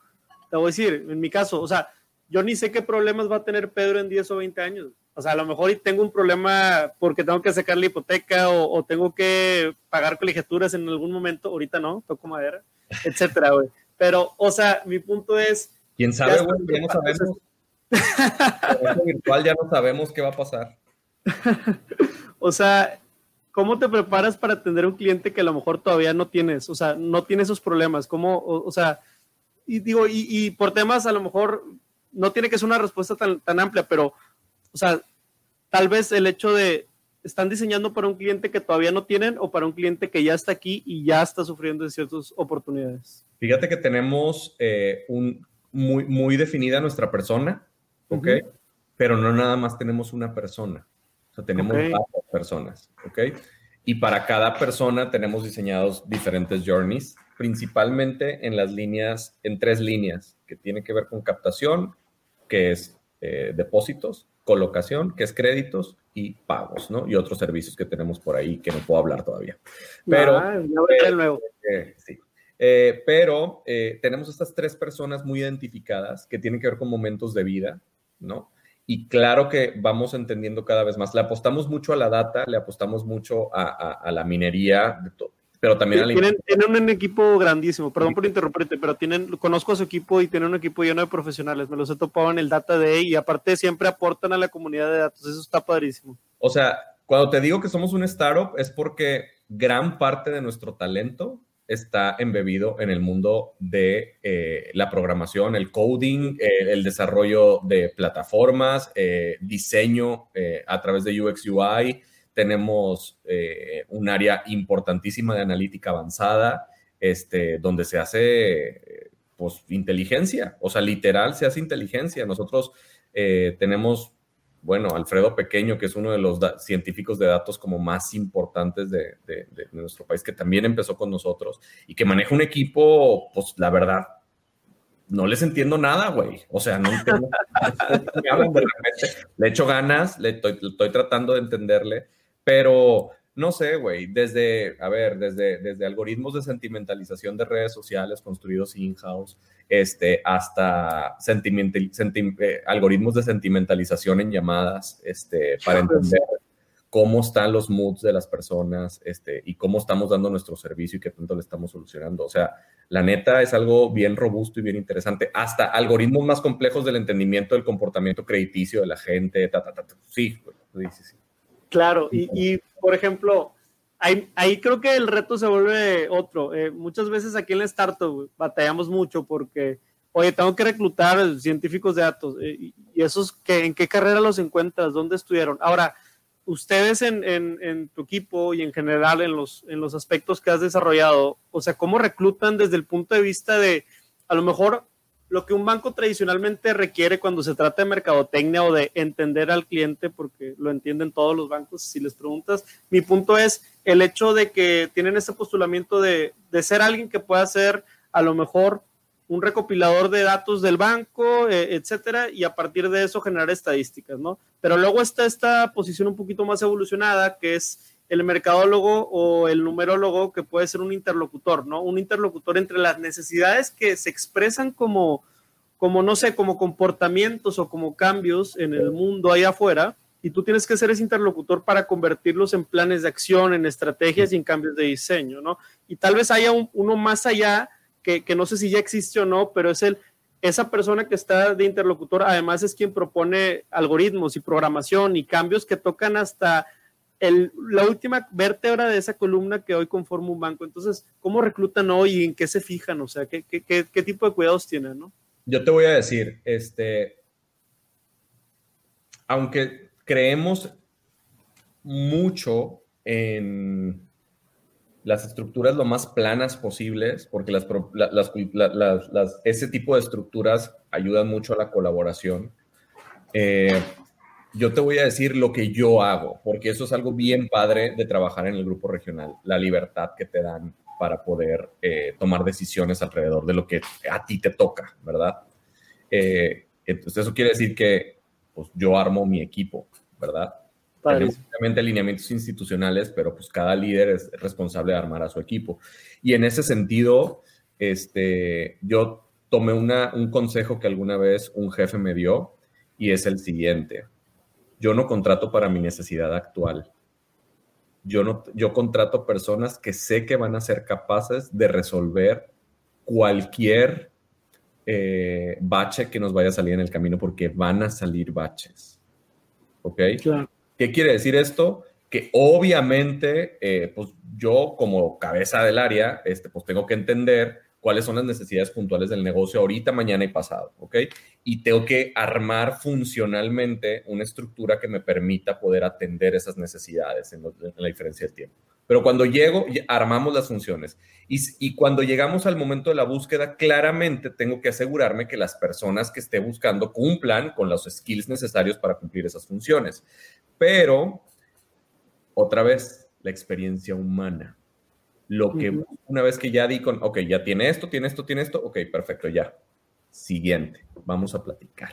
Te voy a decir, en mi caso, o sea, yo ni sé qué problemas va a tener Pedro en 10 o 20 años. O sea, a lo mejor tengo un problema porque tengo que sacar la hipoteca o, tengo que pagar colegiaturas en algún momento. Ahorita no, toco madera, etcétera, güey. Pero, o sea, mi punto es. Quién sabe, güey, ya, no sabemos. virtual ya no sabemos qué va a pasar. o sea, ¿cómo te preparas para atender a un cliente que a lo mejor todavía no tienes? O sea, no tiene esos problemas. ¿Cómo, o, sea, y digo, y, y, por temas a lo mejor no tiene que ser una respuesta tan, tan amplia, pero o sea, tal vez el hecho de están diseñando para un cliente que todavía no tienen o para un cliente que ya está aquí y ya está sufriendo de ciertas oportunidades. Fíjate que tenemos eh, un, muy, muy definida nuestra persona, ¿ok? Pero no nada más tenemos una persona, o sea, tenemos varias personas, ¿ok? Y para cada persona tenemos diseñados diferentes journeys, principalmente en las líneas, en tres líneas, que tienen que ver con captación, que es eh, depósitos, colocación, que es créditos y pagos, ¿no? Y otros servicios que tenemos por ahí que no puedo hablar todavía. Pero, ah, eh, sí. Eh, pero eh, tenemos estas tres personas muy identificadas que tienen que ver con momentos de vida, ¿no? Y claro que vamos entendiendo cada vez más. Le apostamos mucho a la data, le apostamos mucho a, la minería. Pero también tienen, tienen, un equipo grandísimo, perdón por interrumpirte, pero tienen, conozco a su equipo y tienen un equipo lleno de profesionales, me los he topado en el Data Day y aparte siempre aportan a la comunidad de datos, eso está padrísimo. O sea, cuando te digo que somos un startup es porque gran parte de nuestro talento está embebido en el mundo de eh, la programación, el coding, eh, el desarrollo de plataformas, eh, diseño a través de UX UI. Tenemos un área importantísima de analítica avanzada, este, donde se hace pues, inteligencia, o sea, literal se hace inteligencia. Nosotros tenemos bueno, Alfredo Pequeño, que es uno de los científicos de datos como más importantes de, nuestro país, que también empezó con nosotros y que maneja un equipo, pues la verdad, no les entiendo nada, güey. O sea, no entiendo. le echo ganas, le estoy, tratando de entenderle, pero no sé, güey, desde, a ver, desde, desde algoritmos de sentimentalización de redes sociales construidos in-house, este, hasta eh, algoritmos de sentimentalización en llamadas, este, para entender cómo están los moods de las personas, este, y cómo estamos dando nuestro servicio y qué tanto le estamos solucionando. O sea, la neta es algo bien robusto y bien interesante. Hasta algoritmos más complejos del entendimiento del comportamiento crediticio de la gente, Sí, sí, sí. Claro, y, y por ejemplo, Ahí, ahí, creo que el reto se vuelve otro. Eh, muchas veces aquí en la startup batallamos mucho porque, oye, tengo que reclutar científicos de datos. Eh, y esos, que, ¿en qué carrera los encuentras? ¿Dónde estudiaron? Ahora, ustedes en, en, en, tu equipo y en general en los, en los aspectos que has desarrollado, o sea, ¿cómo reclutan desde el punto de vista de, a lo mejor, lo que un banco tradicionalmente requiere cuando se trata de mercadotecnia o de entender al cliente, porque lo entienden todos los bancos, si les preguntas, mi punto es el hecho de que tienen ese postulamiento de, ser alguien que pueda ser a lo mejor un recopilador de datos del banco, eh, etcétera, y a partir de eso generar estadísticas, ¿no? Pero luego está esta posición un poquito más evolucionada, que es el mercadólogo o el numerólogo que puede ser un interlocutor, ¿no? Un interlocutor entre las necesidades que se expresan como, como no sé, como comportamientos o como cambios en el mundo ahí afuera, y tú tienes que ser ese interlocutor para convertirlos en planes de acción, en estrategias y en cambios de diseño, ¿no? Y tal vez haya uno más allá que, que no sé si ya existe o no, pero es el, esa persona que está de interlocutor además es quien propone algoritmos y programación y cambios que tocan hasta la última vértebra de esa columna que hoy conforma un banco. Entonces, ¿cómo reclutan hoy y en qué se fijan? O sea, ¿qué, qué, tipo de cuidados tienen? ¿no? Yo te voy a decir, este, aunque creemos mucho en las estructuras lo más planas posibles, porque las, ese tipo de estructuras ayudan mucho a la colaboración. Eh, yo te voy a decir lo que yo hago, porque eso es algo bien padre de trabajar en el grupo regional, la libertad que te dan para poder eh, tomar decisiones alrededor de lo que a ti te toca, ¿verdad? Eh, entonces eso quiere decir que pues, yo armo mi equipo, ¿verdad? Tenemos alineamientos institucionales, pero pues cada líder es responsable de armar a su equipo. Y en ese sentido, este, yo tomé una, un consejo que alguna vez un jefe me dio y es el siguiente yo no contrato para mi necesidad actual. Yo, no, yo contrato personas que sé que van a ser capaces de resolver cualquier eh, bache que nos vaya a salir en el camino, porque van a salir baches. ¿Ok? ¿Qué quiere decir esto? Que obviamente, eh, pues yo como cabeza del área, este, pues tengo que entender cuáles son las necesidades puntuales del negocio ahorita, mañana y pasado, ¿ok? Y tengo que armar funcionalmente una estructura que me permita poder atender esas necesidades en, la diferencia del tiempo. Pero cuando llego, armamos las funciones. Y, y, cuando llegamos al momento de la búsqueda, claramente tengo que asegurarme que las personas que esté buscando cumplan con los skills necesarios para cumplir esas funciones. Pero, otra vez, la experiencia humana lo que una vez que ya di con, ok, ya tiene esto, tiene esto, tiene esto, ok, perfecto, ya. Siguiente, vamos a platicar.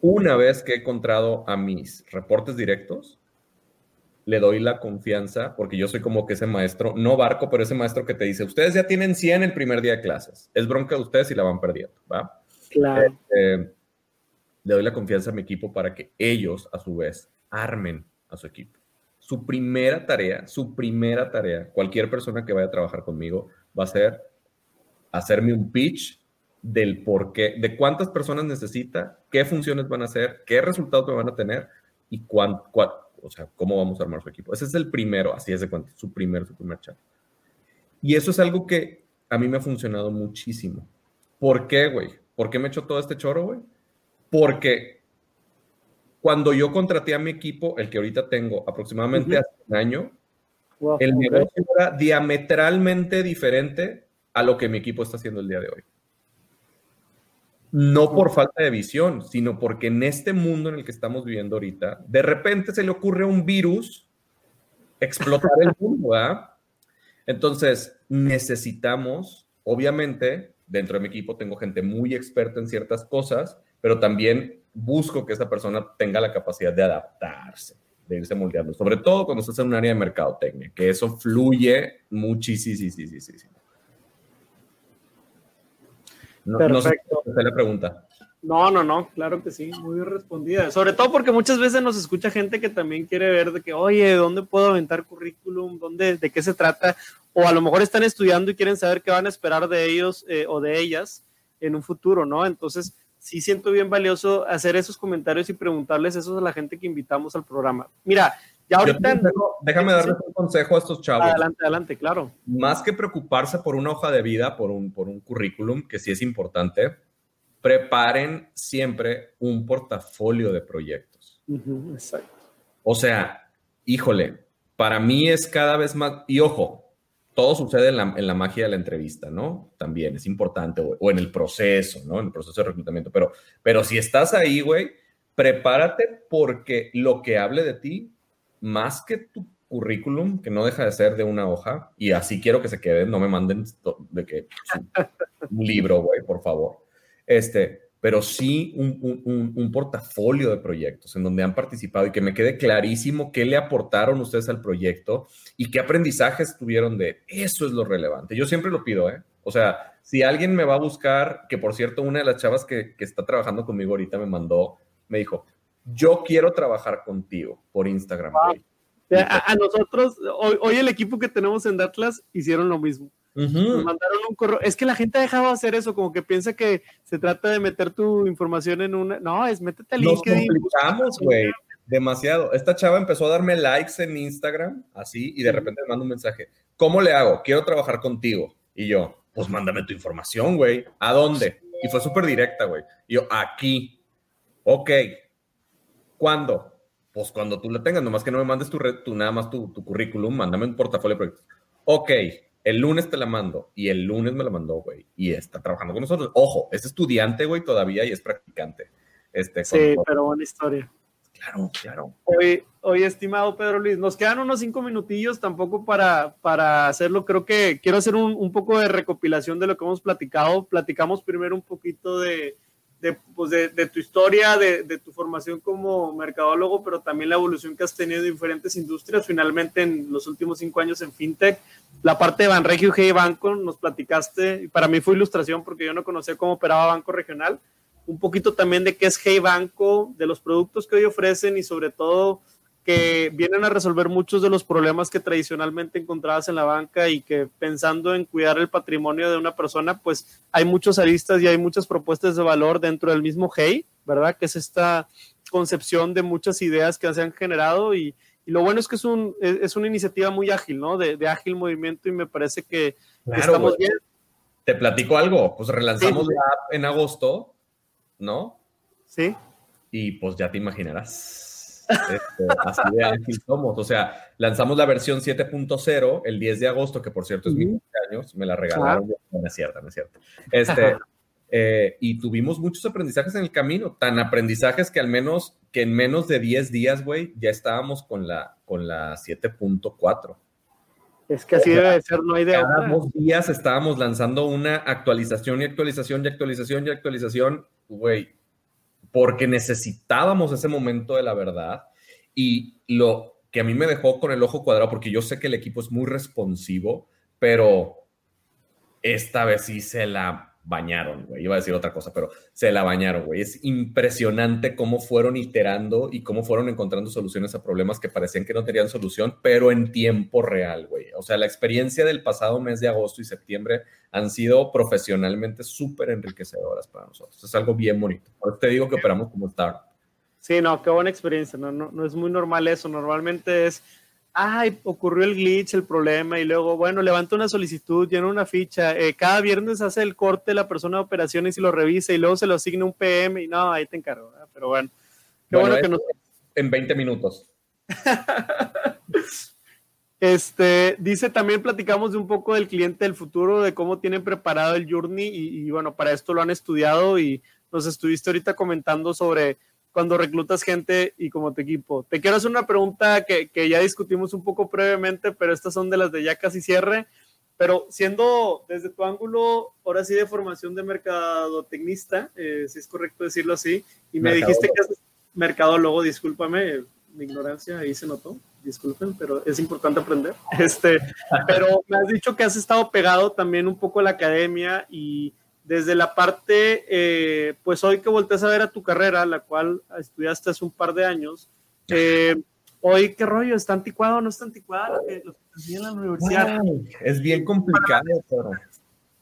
Una vez que he encontrado a mis reportes directos, le doy la confianza, porque yo soy como que ese maestro, no barco, pero ese maestro que te dice, ustedes ya tienen 100 el primer día de clases. Es bronca de ustedes y la van perdiendo, ¿va? Claro. Este, le doy la confianza a mi equipo para que ellos, a su vez, armen a su equipo su primera tarea, su primera tarea, cualquier persona que vaya a trabajar conmigo, va a ser hacerme un pitch del por qué, de cuántas personas necesita, qué funciones van a hacer, qué resultados me van a tener y cuán, o sea, cómo vamos a armar su equipo. Ese es el primero, así es de cuánto, su primer, su primer chat. Y eso es algo que a mí me ha funcionado muchísimo. ¿Por qué, güey? ¿Por qué me he hecho todo este choro, güey? Porque cuando yo contraté a mi equipo, el que ahorita tengo aproximadamente hace un año, el negocio era diametralmente diferente a lo que mi equipo está haciendo el día de hoy. No por falta de visión, sino porque en este mundo en el que estamos viviendo ahorita, de repente se le ocurre a un virus explotar el mundo, ¿verdad? Entonces, necesitamos, obviamente, dentro de mi equipo tengo gente muy experta en ciertas cosas, pero también busco que esa persona tenga la capacidad de adaptarse, de irse moldeando, sobre todo cuando estás en un área de mercadotecnia, que eso fluye muchísimo. No, Perfecto. No sé la pregunta. No, no, no, claro que sí, muy bien respondida. Sobre todo porque muchas veces nos escucha gente que también quiere ver de que, oye, ¿dónde puedo aventar currículum? ¿Dónde, ¿De qué se trata? O a lo mejor están estudiando y quieren saber qué van a esperar de ellos eh, o de ellas en un futuro, ¿no? Entonces, sí siento bien valioso hacer esos comentarios y preguntarles eso a la gente que invitamos al programa. Mira, ya ahorita... déjame darles un consejo a estos chavos. Adelante, adelante, claro. Más que preocuparse por una hoja de vida, por un, por un currículum, que sí es importante, preparen siempre un portafolio de proyectos. exacto. O sea, híjole, para mí es cada vez más, y ojo, todo sucede en la, en la magia de la entrevista, ¿no? También es importante, o, en el proceso, ¿no? En el proceso de reclutamiento, pero, pero si estás ahí, güey, prepárate porque lo que hable de ti más que tu currículum, que no deja de ser de una hoja, y así quiero que se quede, no me manden de que un libro, güey, por favor. Este, pero sí un, un, portafolio de proyectos en donde han participado y que me quede clarísimo qué le aportaron ustedes al proyecto y qué aprendizajes tuvieron de eso es lo relevante. Yo siempre lo pido, ¿eh? O sea, si alguien me va a buscar, que por cierto, una de las chavas que, que está trabajando conmigo ahorita me mandó, me dijo, yo quiero trabajar contigo por Instagram. A, nosotros, hoy, el equipo que tenemos en Atlas hicieron lo mismo. Nos mandaron un correo. Es que la gente ha dejado de hacer eso, como que piensa que se trata de meter tu información en una. No, es métete al Nos complicamos, güey. Demasiado. Esta chava empezó a darme likes en Instagram, así, y de repente me manda un mensaje. ¿Cómo le hago? Quiero trabajar contigo. Y yo, pues mándame tu información, güey. ¿A dónde? Y fue súper directa, güey. Y yo, aquí. Ok, ¿Cuándo? Pues cuando tú la tengas, nomás que no me mandes tu, tu nada más tu, currículum, mándame un portafolio de proyectos. Ok, el lunes te la mando y el lunes me la mandó, güey, y está trabajando con nosotros. Ojo, es estudiante, güey, todavía y es practicante. Este, sí, pero buena historia. Claro, claro. Hoy, hoy, estimado Pedro Luis, nos quedan unos cinco minutillos tampoco para, para hacerlo. Creo que quiero hacer un, un poco de recopilación de lo que hemos platicado. Platicamos primero un poquito de, de, pues de, tu historia, de, tu formación como mercadólogo, pero también la evolución que has tenido en diferentes industrias, finalmente en los últimos cinco años en FinTech. La parte de Banregio y Banco, nos platicaste, y para mí fue ilustración porque yo no conocía cómo operaba Banco Regional, un poquito también de qué es Hey Banco, de los productos que hoy ofrecen y sobre todo que vienen a resolver muchos de los problemas que tradicionalmente encontrabas en la banca y que pensando en cuidar el patrimonio de una persona, pues hay muchos aristas y hay muchas propuestas de valor dentro del mismo Hey, ¿verdad? Que es esta concepción de muchas ideas que se han generado y, lo bueno es que es, un, es una iniciativa muy ágil, ¿no? De, ágil movimiento y me parece que, estamos bien. Te platico algo, pues relanzamos la app en agosto, ¿no? Sí. Y pues ya te imaginarás este, así de ágil somos. O sea, lanzamos la versión 7.0 el 10 de agosto, que por cierto es mi cumpleaños, me la regalaron. No, es cierto, no es cierto. Este, eh, y tuvimos muchos aprendizajes en el camino, tan aprendizajes que al menos, que en menos de 10 días, güey, ya estábamos con la, con la 7.4. Es que así debe ser, no hay de Cada dos días estábamos lanzando una actualización y actualización y actualización y actualización, güey, porque necesitábamos ese momento de la verdad y lo que a mí me dejó con el ojo cuadrado, porque yo sé que el equipo es muy responsivo, pero esta vez sí se la bañaron, güey. Iba a decir otra cosa, pero se la bañaron, güey. Es impresionante cómo fueron iterando y cómo fueron encontrando soluciones a problemas que parecían que no tenían solución, pero en tiempo real, güey. O sea, la experiencia del pasado mes de agosto y septiembre han sido profesionalmente súper enriquecedoras para nosotros. Es algo bien bonito. Te digo que operamos como startup. Sí, no, qué buena experiencia. No, no, no es muy normal eso. Normalmente es ay, ocurrió el glitch, el problema, y luego, bueno, levanta una solicitud, llena una ficha, eh, cada viernes hace el corte la persona de operaciones y lo revisa, y luego se lo asigna un PM, y no, ahí te encargo, pero bueno. Qué bueno, que nos... En 20 minutos. Este, dice, también platicamos de un poco del cliente del futuro, de cómo tienen preparado el journey y, y, bueno, para esto lo han estudiado y nos estuviste ahorita comentando sobre cuando reclutas gente y como tu equipo. Te quiero hacer una pregunta que, que, ya discutimos un poco previamente, pero estas son de las de ya casi cierre. Pero siendo desde tu ángulo, ahora sí de formación de mercadotecnista, eh, si es correcto decirlo así, y me dijiste que es mercadólogo, discúlpame, mi ignorancia ahí se notó, disculpen, pero es importante aprender. Este, pero me has dicho que has estado pegado también un poco a la academia y desde la parte, eh, pues hoy que volteas a ver a tu carrera, la cual estudiaste hace un par de años, eh, hoy qué rollo, ¿está anticuado o no está anticuada lo que, lo que en la universidad? es bien complicado, pero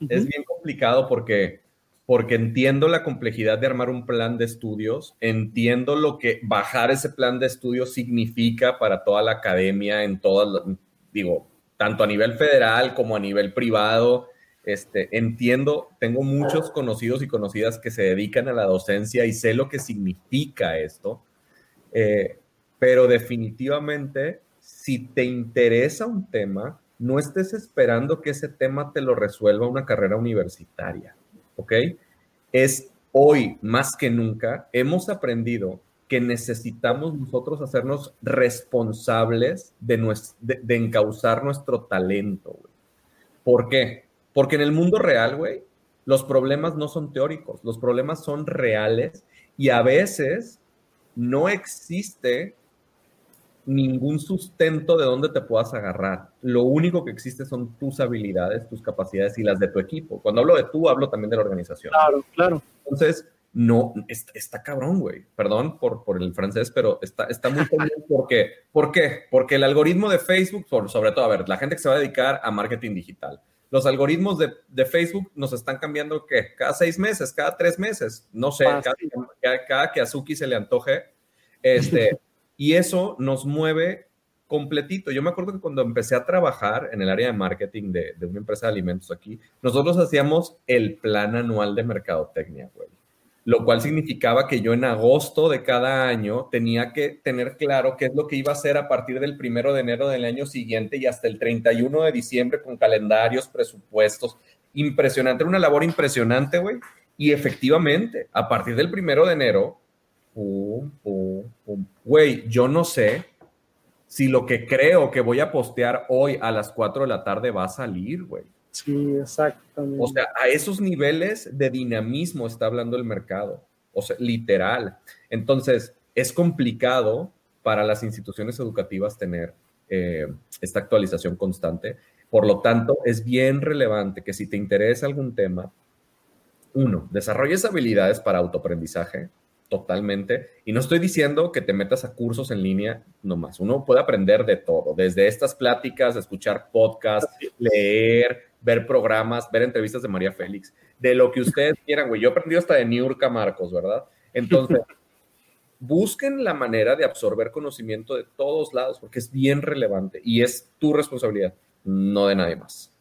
es bien complicado porque, porque entiendo la complejidad de armar un plan de estudios, entiendo lo que bajar ese plan de estudios significa para toda la academia, en todas, digo, tanto a nivel federal como a nivel privado este, entiendo, tengo muchos conocidos y conocidas que se dedican a la docencia y sé lo que significa esto, eh, pero definitivamente, si te interesa un tema, no estés esperando que ese tema te lo resuelva una carrera universitaria, ¿ok? Es hoy más que nunca, hemos aprendido que necesitamos nosotros hacernos responsables de, de, encauzar nuestro talento. ¿Por qué? Porque en el mundo real, güey, los problemas no son teóricos, los problemas son reales y a veces no existe ningún sustento de donde te puedas agarrar. Lo único que existe son tus habilidades, tus capacidades y las de tu equipo. Cuando hablo de tú, hablo también de la organización. Claro, claro. Entonces, no, está, cabrón, güey. Perdón por, por el francés, pero está, está muy cabrón porque, ¿por qué? Porque el algoritmo de Facebook, sobre todo, a ver, la gente que se va a dedicar a marketing digital, los algoritmos de, Facebook nos están cambiando ¿qué? cada seis meses, cada tres meses, no sé, cada, que a Suki se le antoje. Este, y eso nos mueve completito. Yo me acuerdo que cuando empecé a trabajar en el área de marketing de, de una empresa de alimentos aquí, nosotros hacíamos el plan anual de mercadotecnia, güey lo cual significaba que yo en agosto de cada año tenía que tener claro qué es lo que iba a hacer a partir del primero de enero del año siguiente y hasta el 31 de diciembre con calendarios, presupuestos. Impresionante, una labor impresionante, güey. Y efectivamente, a partir del primero de enero, pum, pum, pum. Güey, yo no sé si lo que creo que voy a postear hoy a las 4 de la tarde va a salir, güey. Sí, exactamente. O sea, a esos niveles de dinamismo está hablando el mercado, o sea, literal. Entonces, es complicado para las instituciones educativas tener eh, esta actualización constante. Por lo tanto, es bien relevante que si te interesa algún tema, uno, desarrolles habilidades para autoaprendizaje, totalmente. Y no estoy diciendo que te metas a cursos en línea nomás. Uno puede aprender de todo, desde estas pláticas, escuchar podcasts, leer, ver programas, ver entrevistas de María Félix, de lo que ustedes quieran, güey. Yo he aprendido hasta de Niurka Marcos, ¿verdad? Entonces, busquen la manera de absorber conocimiento de todos lados, porque es bien relevante y es tu responsabilidad, no de nadie más.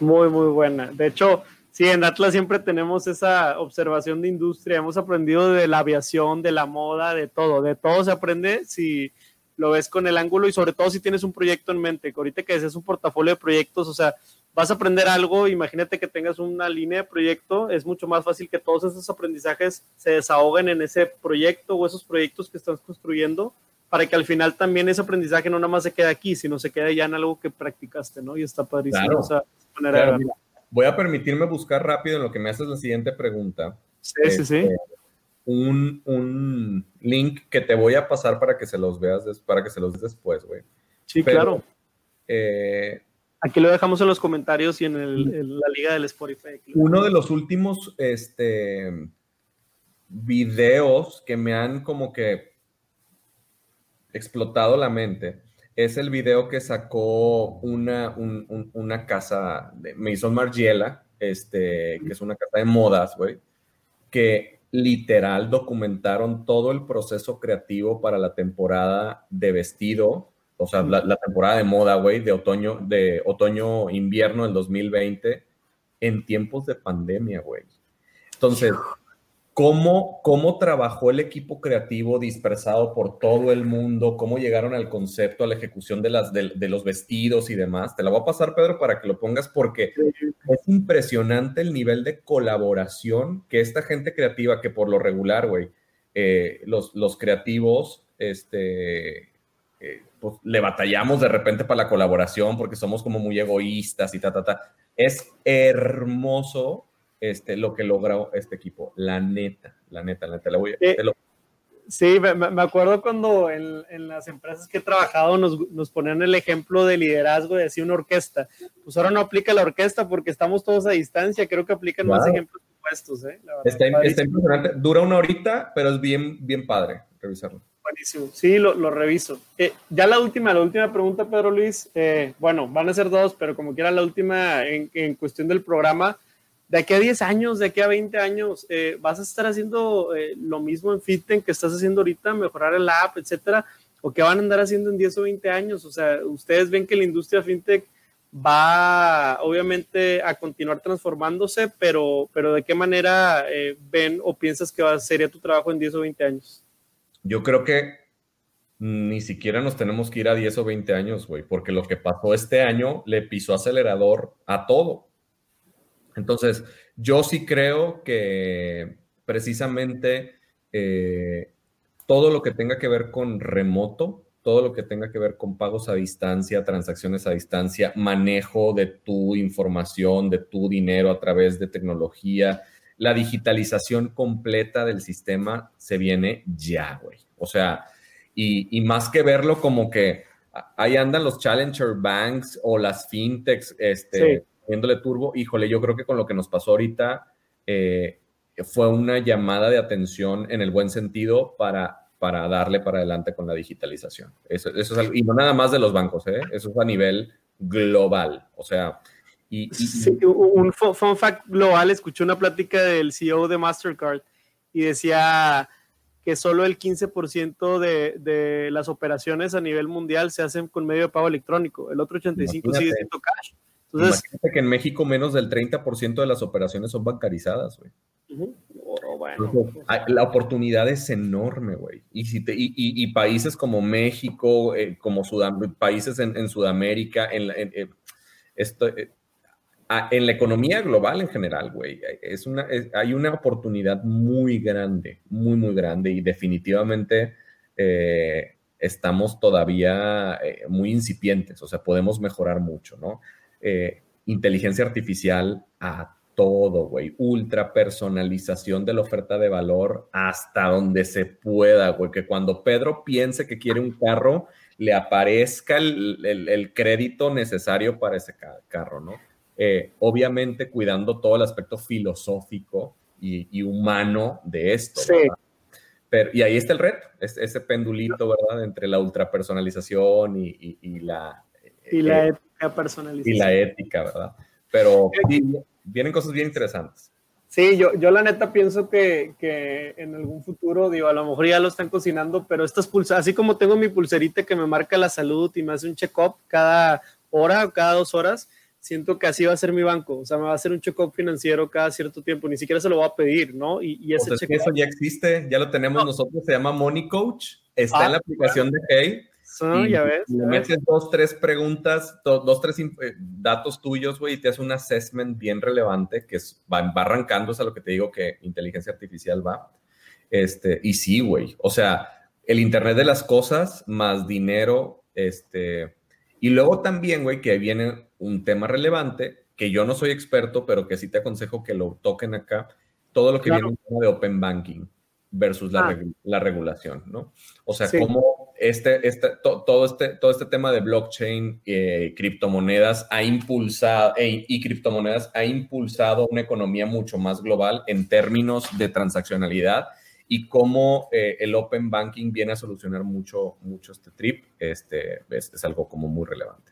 Muy, muy buena. De hecho, sí, en Atlas siempre tenemos esa observación de industria. Hemos aprendido de la aviación, de la moda, de todo. De todo se aprende si lo ves con el ángulo y sobre todo si tienes un proyecto en mente. Que ahorita que es un portafolio de proyectos, o sea, vas a aprender algo, imagínate que tengas una línea de proyecto, es mucho más fácil que todos esos aprendizajes se desahoguen en ese proyecto o esos proyectos que estás construyendo para que al final también ese aprendizaje no nada más se quede aquí, sino se quede ya en algo que practicaste, ¿no? Y está padrísimo. voy a permitirme buscar rápido en lo que me haces la siguiente pregunta. Sí, sí, sí. Este, un, un, link que te voy a pasar para que se los veas, para que se los des después, güey. Sí, claro. Eh, Aquí lo dejamos en los comentarios y en, la liga del Spotify. Uno de los últimos este, videos que me han como que explotado la mente es el video que sacó una, una casa de Maison Margiela, este, que es una casa de modas, güey, que literal documentaron todo el proceso creativo para la temporada de vestido, o sea, la, temporada de moda, güey, de otoño, de otoño-invierno del 2020, en tiempos de pandemia, güey. Entonces, ¿Cómo, ¿Cómo trabajó el equipo creativo dispersado por todo el mundo? ¿Cómo llegaron al concepto, a la ejecución de, las, de, los vestidos y demás? Te la voy a pasar, Pedro, para que lo pongas porque es impresionante el nivel de colaboración que esta gente creativa, que por lo regular, güey, eh, los, los, creativos, este, eh, pues le batallamos de repente para la colaboración porque somos como muy egoístas y ta, ta, ta. Es hermoso este, lo que logró este equipo. La neta, la neta, la neta. voy Sí, me, acuerdo cuando en, las empresas que he trabajado nos, ponían el ejemplo de liderazgo de así una orquesta. Pues ahora no aplica la orquesta porque estamos todos a distancia. Creo que aplican más ejemplos puestos. ¿eh? está, impresionante. Dura una horita, pero es bien, bien padre revisarlo. Buenísimo. Sí, lo, reviso. Eh, ya la última, la última pregunta, Pedro Luis. Eh, bueno, van a ser dos, pero como quiera la última en, en cuestión del programa de aquí a 10 años, de aquí a 20 años, eh, vas a estar haciendo eh, lo mismo en FitTech que estás haciendo ahorita, mejorar el app, etcétera, o qué van a andar haciendo en 10 o 20 años. O sea, ustedes ven que la industria FinTech va obviamente a continuar transformándose, pero, pero ¿de qué manera eh, ven o piensas que va, sería tu trabajo en 10 o 20 años? Yo creo que ni siquiera nos tenemos que ir a 10 o 20 años, güey, porque lo que pasó este año le pisó acelerador a todo. Entonces, yo sí creo que precisamente eh, todo lo que tenga que ver con remoto, todo lo que tenga que ver con pagos a distancia, transacciones a distancia, manejo de tu información, de tu dinero a través de tecnología, la digitalización completa del sistema se viene ya, güey. O sea, y, más que verlo como que ahí andan los challenger banks o las fintechs, este, viéndole turbo, híjole, yo creo que con lo que nos pasó ahorita eh, fue una llamada de atención en el buen sentido para, para darle para adelante con la digitalización. Eso, es y no nada más de los bancos, ¿eh? eso es a nivel global. O sea, y, un fun fact global, escuché una plática del CEO de Mastercard y decía que solo el 15% de, de, las operaciones a nivel mundial se hacen con medio de pago electrónico, el otro 85% sigue siendo cash. Entonces, Imagínate que en México menos del 30% de las operaciones son bancarizadas, güey. la oportunidad es enorme, güey. Y, si y, países como México, eh, como países en, Sudamérica, en, en, esto, eh, en la economía global en general, güey, es una, hay una oportunidad muy grande, muy, muy grande y definitivamente eh, estamos todavía muy incipientes, o sea, podemos mejorar mucho, ¿no? Eh, inteligencia artificial a todo, güey. Ultra personalización de la oferta de valor hasta donde se pueda, güey. Que cuando Pedro piense que quiere un carro, le aparezca el, crédito necesario para ese carro, ¿no? Eh, obviamente cuidando todo el aspecto filosófico y, humano de esto. Sí. Pero, y ahí está el reto, ese pendulito, ¿verdad? Entre la ultra personalización y, la... Y la eh, personalización. Y la ética, ¿verdad? Pero vienen cosas bien interesantes. Sí, yo, yo la neta pienso que, que, en algún futuro, digo, a lo mejor ya lo están cocinando, pero estas pulseras, así como tengo mi pulserita que me marca la salud y me hace un check-up cada hora o cada dos horas, siento que así va a ser mi banco. O sea, me va a hacer un check-up financiero cada cierto tiempo, ni siquiera se lo va a pedir, ¿no? Y, y ese pues eso ya existe, ya lo tenemos nosotros, se llama Money Coach, está en la ah, aplicación de Hey ya ves. Le metes dos, tres preguntas, dos, tres eh, datos tuyos, güey, y te hace un assessment bien relevante que va, arrancando, es a lo que te digo que inteligencia artificial va. Este, y sí, güey. O sea, el Internet de las cosas más dinero, este. Y luego también, güey, que viene un tema relevante que yo no soy experto, pero que sí te aconsejo que lo toquen acá. Todo lo que viene de Open Banking versus la, ah. la regulación, ¿no? O sea, cómo este, este, todo, este, todo este tema de blockchain, eh, criptomonedas ha impulsado e, y criptomonedas ha impulsado una economía mucho más global en términos de transaccionalidad y cómo eh, el open banking viene a solucionar mucho, mucho este trip, este, es, es algo como muy relevante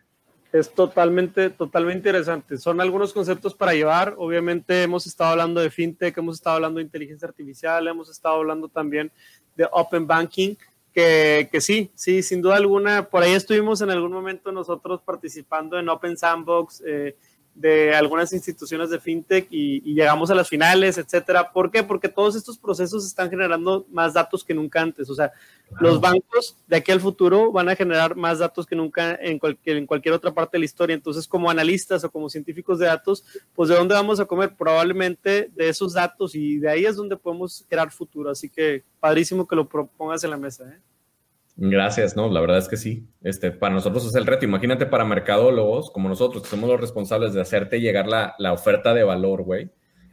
es totalmente, totalmente interesante. Son algunos conceptos para llevar. Obviamente hemos estado hablando de fintech, hemos estado hablando de inteligencia artificial, hemos estado hablando también de open banking que, que, sí, sí, sin duda alguna, por ahí estuvimos en algún momento nosotros participando en Open Sandbox eh, de algunas instituciones de fintech y, llegamos a las finales, etcétera. ¿Por qué? Porque todos estos procesos están generando más datos que nunca antes. O sea, los bancos de aquí al futuro van a generar más datos que nunca en cualquier, en cualquier otra parte de la historia. Entonces, como analistas o como científicos de datos, pues de dónde vamos a comer? Probablemente de esos datos y de ahí es donde podemos crear futuro. Así que padrísimo que lo propongas en la mesa. ¿eh? Gracias, no, la verdad es que sí. Este, para nosotros es el reto. Imagínate para mercadólogos como nosotros, que somos los responsables de hacerte llegar la, la oferta de valor, güey.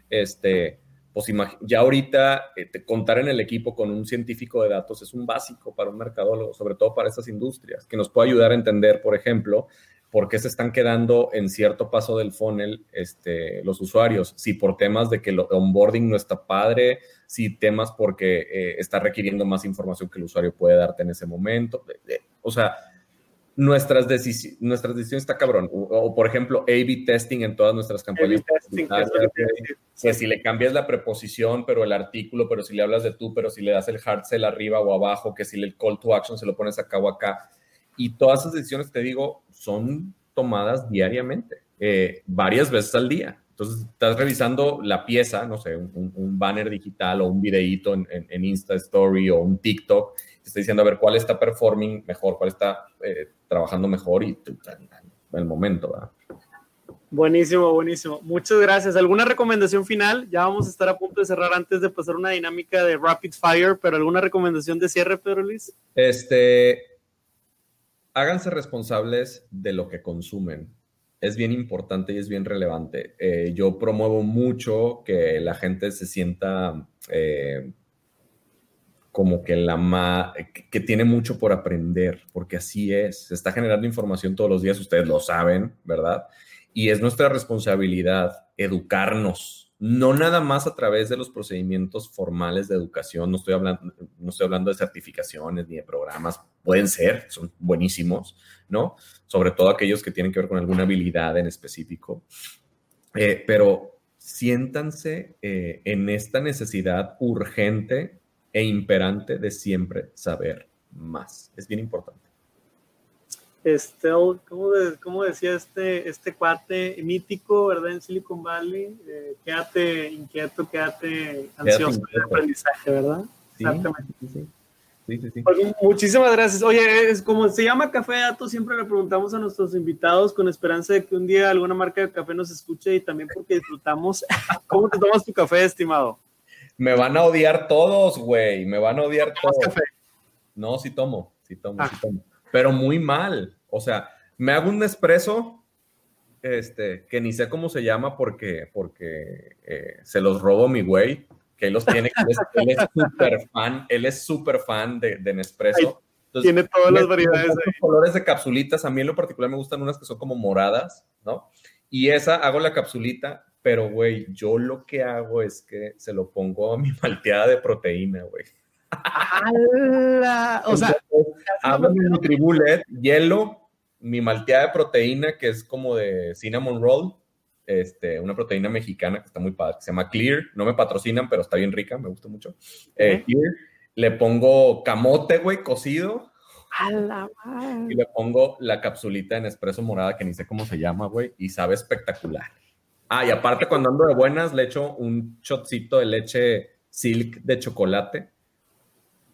Este, pues ya ahorita eh, contar en el equipo con un científico de datos es un básico para un mercadólogo, sobre todo para estas industrias, que nos puede ayudar a entender, por ejemplo, por qué se están quedando en cierto paso del funnel este, los usuarios, si por temas de que el onboarding no está padre, si temas porque eh, está requiriendo más información que el usuario puede darte en ese momento. O sea, nuestras, decisiones nuestras decisiones está cabrón. O, por ejemplo, A-B testing en todas nuestras campañas. que, si le cambias la preposición, pero el artículo, pero si le hablas de tú, pero si le das el hard sell arriba o abajo, que si el call to action se lo pones acá o acá. Y todas esas decisiones, te digo, son tomadas diariamente, eh, varias veces al día. Entonces, estás revisando la pieza, no sé, un, banner digital o un videíto en, en, Insta Story o un TikTok, te está diciendo a ver cuál está performing mejor, cuál está eh, trabajando mejor y en el momento, ¿verdad? Buenísimo, buenísimo. Muchas gracias. ¿Alguna recomendación final? Ya vamos a estar a punto de cerrar antes de pasar una dinámica de rapid fire, pero ¿alguna recomendación de cierre, Pedro Luis? Este, háganse responsables de lo que consumen es bien importante y es bien relevante. Eh, yo promuevo mucho que la gente se sienta eh, como que la que tiene mucho por aprender, porque así es. Se está generando información todos los días, ustedes lo saben, ¿verdad? Y es nuestra responsabilidad educarnos no nada más a través de los procedimientos formales de educación, no estoy hablando, no estoy hablando de certificaciones ni de programas, pueden ser, son buenísimos, ¿no? Sobre todo aquellos que tienen que ver con alguna habilidad en específico, eh, pero siéntanse eh, en esta necesidad urgente e imperante de siempre saber más. Es bien importante este, ¿cómo, decía este, este cuate mítico, verdad, en Silicon Valley? Eh, quédate inquieto, quédate ansioso de aprendizaje, ¿verdad? Exactamente. Sí, sí, sí. Pues, muchísimas gracias. Oye, es como se llama Café Datos, siempre le preguntamos a nuestros invitados con esperanza de que un día alguna marca de café nos escuche y también porque disfrutamos. ¿Cómo te tomas tu café, estimado? Me van a odiar todos, güey. Me van a odiar todos. café? No, sí tomo, sí tomo, sí ah. tomo pero muy mal. O sea, me hago un espresso, este, que ni sé cómo se llama porque, porque eh, se los robo mi güey, que él los tiene, él es súper fan, él es súper fan de, de Nespresso. tiene todas las variedades. colores de capsulitas, a mí en lo particular me gustan unas que son como moradas, ¿no? Y esa hago la capsulita, pero güey, yo lo que hago es que se lo pongo a mi malteada de proteína, güey. O sea, mi Nutribullet, hielo, mi malteada de proteína, que es como de cinnamon roll, este, una proteína mexicana que está muy padre, se llama Clear, no me patrocinan, pero está bien rica, me gusta mucho. Eh, le pongo camote, güey, cocido. Y le pongo la capsulita en espresso morada, que ni sé cómo se llama, güey, y sabe espectacular. Ah, y aparte cuando ando de buenas, le echo un shotcito de leche silk de chocolate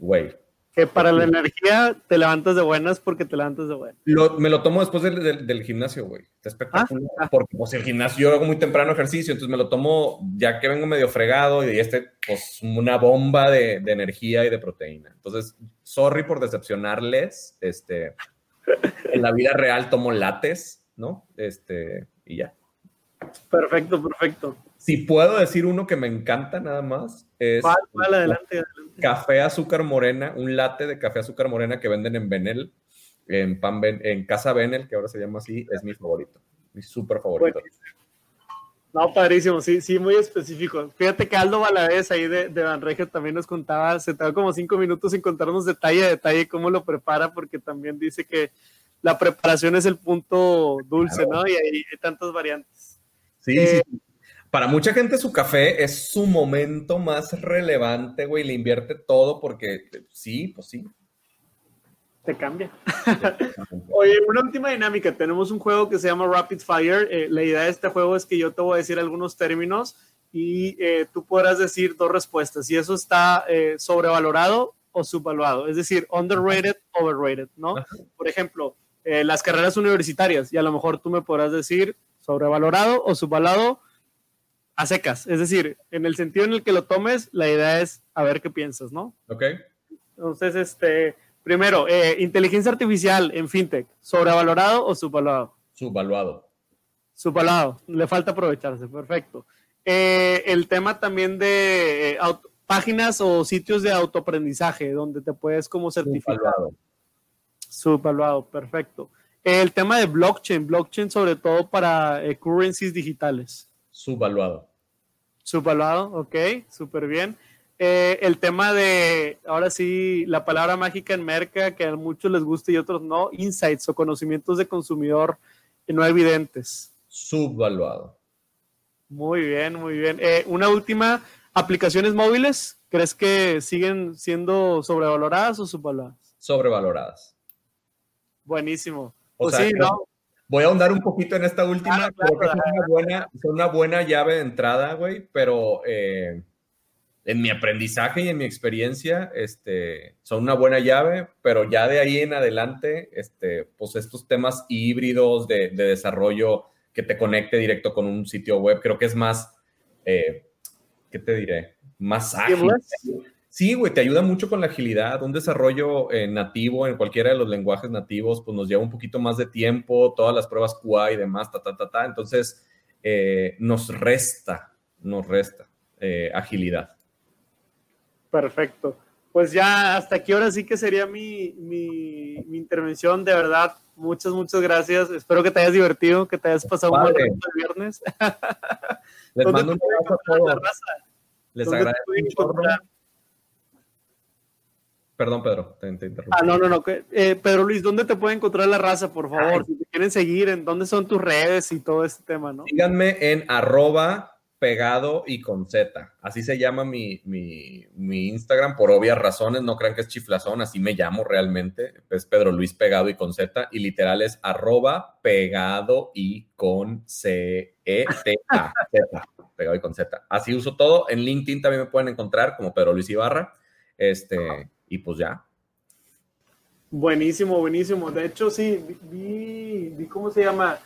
güey. Que para la energía te levantas de buenas porque te levantas de buenas. me lo tomo después del, del, gimnasio, güey. Está espectacular. Ah, ah. Porque pues el gimnasio yo hago muy temprano ejercicio, entonces me lo tomo ya que vengo medio fregado y este, pues una bomba de, de energía y de proteína. Entonces, sorry por decepcionarles. Este, en la vida real tomo lates, ¿no? Este, y ya. Perfecto, perfecto. Si puedo decir uno que me encanta nada más, es. ¿Cuál, adelante, adelante. Café azúcar morena, un latte de café azúcar morena que venden en Benel, en, Pan en Casa Benel, que ahora se llama así, es mi favorito, mi súper favorito. No, padrísimo, sí, sí, muy específico. Fíjate que Aldo Valadez ahí de, de Banregio también nos contaba, se tardó como cinco minutos sin contarnos detalle a detalle cómo lo prepara, porque también dice que la preparación es el punto dulce, ¿no? Y hay, tantas variantes. Sí, eh, sí. Para mucha gente su café es su momento más relevante, güey, le invierte todo porque sí, pues sí, te cambia. Oye, una última dinámica. Tenemos un juego que se llama Rapid Fire. Eh, la idea de este juego es que yo te voy a decir algunos términos y eh, tú podrás decir dos respuestas. Y eso está eh, sobrevalorado o subvaluado. Es decir, underrated, overrated, ¿no? Por ejemplo, las carreras universitarias. Y a lo mejor tú me podrás decir sobrevalorado o subvaluado a secas. Es decir, en el sentido en el que lo tomes, la idea es a ver qué piensas, ¿no? Ok. Entonces, este Primero, eh, inteligencia artificial en fintech, ¿sobrevalorado o subvaluado? Subvaluado. Subvaluado, le falta aprovecharse, perfecto. Eh, el tema también de eh, páginas o sitios de autoaprendizaje donde te puedes como certificar. Subvaluado. Subvaluado, perfecto. El tema de blockchain, blockchain sobre todo para currencies digitales. Subvaluado. Subvaluado, ok, súper bien. Eh, el tema de, ahora sí, la palabra mágica en merca, que a muchos les gusta y otros no, insights o conocimientos de consumidor no evidentes. Subvaluado. Muy bien, muy bien. Eh, una última, aplicaciones móviles, ¿crees que siguen siendo sobrevaloradas o subvaluadas? Sobrevaloradas. Buenísimo. Pues sí, ¿no? Voy a ahondar un poquito en esta última, creo que es una buena, es una buena llave de entrada, güey, pero eh, en mi aprendizaje y en mi experiencia, este, son una buena llave, pero ya de ahí en adelante, este, pues estos temas híbridos de, desarrollo que te conecte directo con un sitio web, creo que es más, eh, ¿qué te diré? Más ágil. Sí, güey, te ayuda mucho con la agilidad. Un desarrollo eh, nativo en cualquiera de los lenguajes nativos, pues nos lleva un poquito más de tiempo, todas las pruebas QA y demás, ta, ta, ta, ta. Entonces, eh, nos resta, nos resta agilidad. Perfecto. Pues ya hasta aquí ahora sí que sería mi, intervención. De verdad, muchas, muchas gracias. Espero que te hayas divertido, que te hayas pasado un buen rato el viernes. Les mando un abrazo a todos. Les agradezco Perdón, Pedro, te, interrumpí. Ah, no, no, no. Eh, Pedro Luis, ¿dónde te puede encontrar la raza, por favor? Si te quieren seguir, ¿en dónde son tus redes y todo este tema, no? Síganme en arroba pegado y con Z. Así se llama mi, Instagram por obvias razones. No crean que es chiflazón, así me llamo realmente. Es Pedro Luis Pegado y con Z. Y literal es arroba pegado y con C-E-T-A. pegado y con Z. Así uso todo. En LinkedIn también me pueden encontrar como Pedro Luis Ibarra. Este, y pues ya. Buenísimo, buenísimo. De hecho, sí, vi, vi ¿cómo se llama?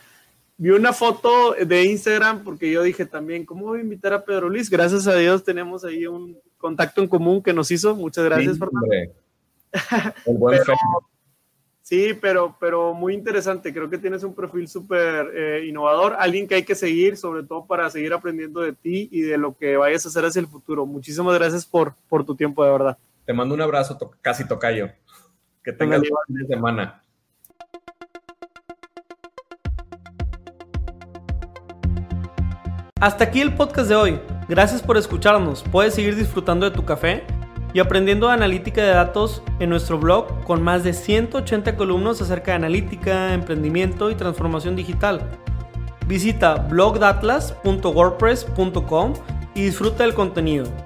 vi una foto de Instagram porque yo dije también, ¿cómo voy a invitar a Pedro Luis? Gracias a Dios tenemos ahí un contacto en común que nos hizo. Muchas gracias, Fernando. sí, pero, pero muy interesante. Creo que tienes un perfil súper eh, innovador, alguien que hay que seguir, sobre todo para seguir aprendiendo de ti y de lo que vayas a hacer hacia el futuro. Muchísimas gracias por, por tu tiempo, de verdad. Te mando un abrazo, casi tocayo. Que tengas un fin de semana. Hasta aquí el podcast de hoy. Gracias por escucharnos. Puedes seguir disfrutando de tu café y aprendiendo analítica de datos en nuestro blog con más de 180 columnas acerca de analítica, emprendimiento y transformación digital. Visita blogdatlas.wordpress.com y disfruta del contenido.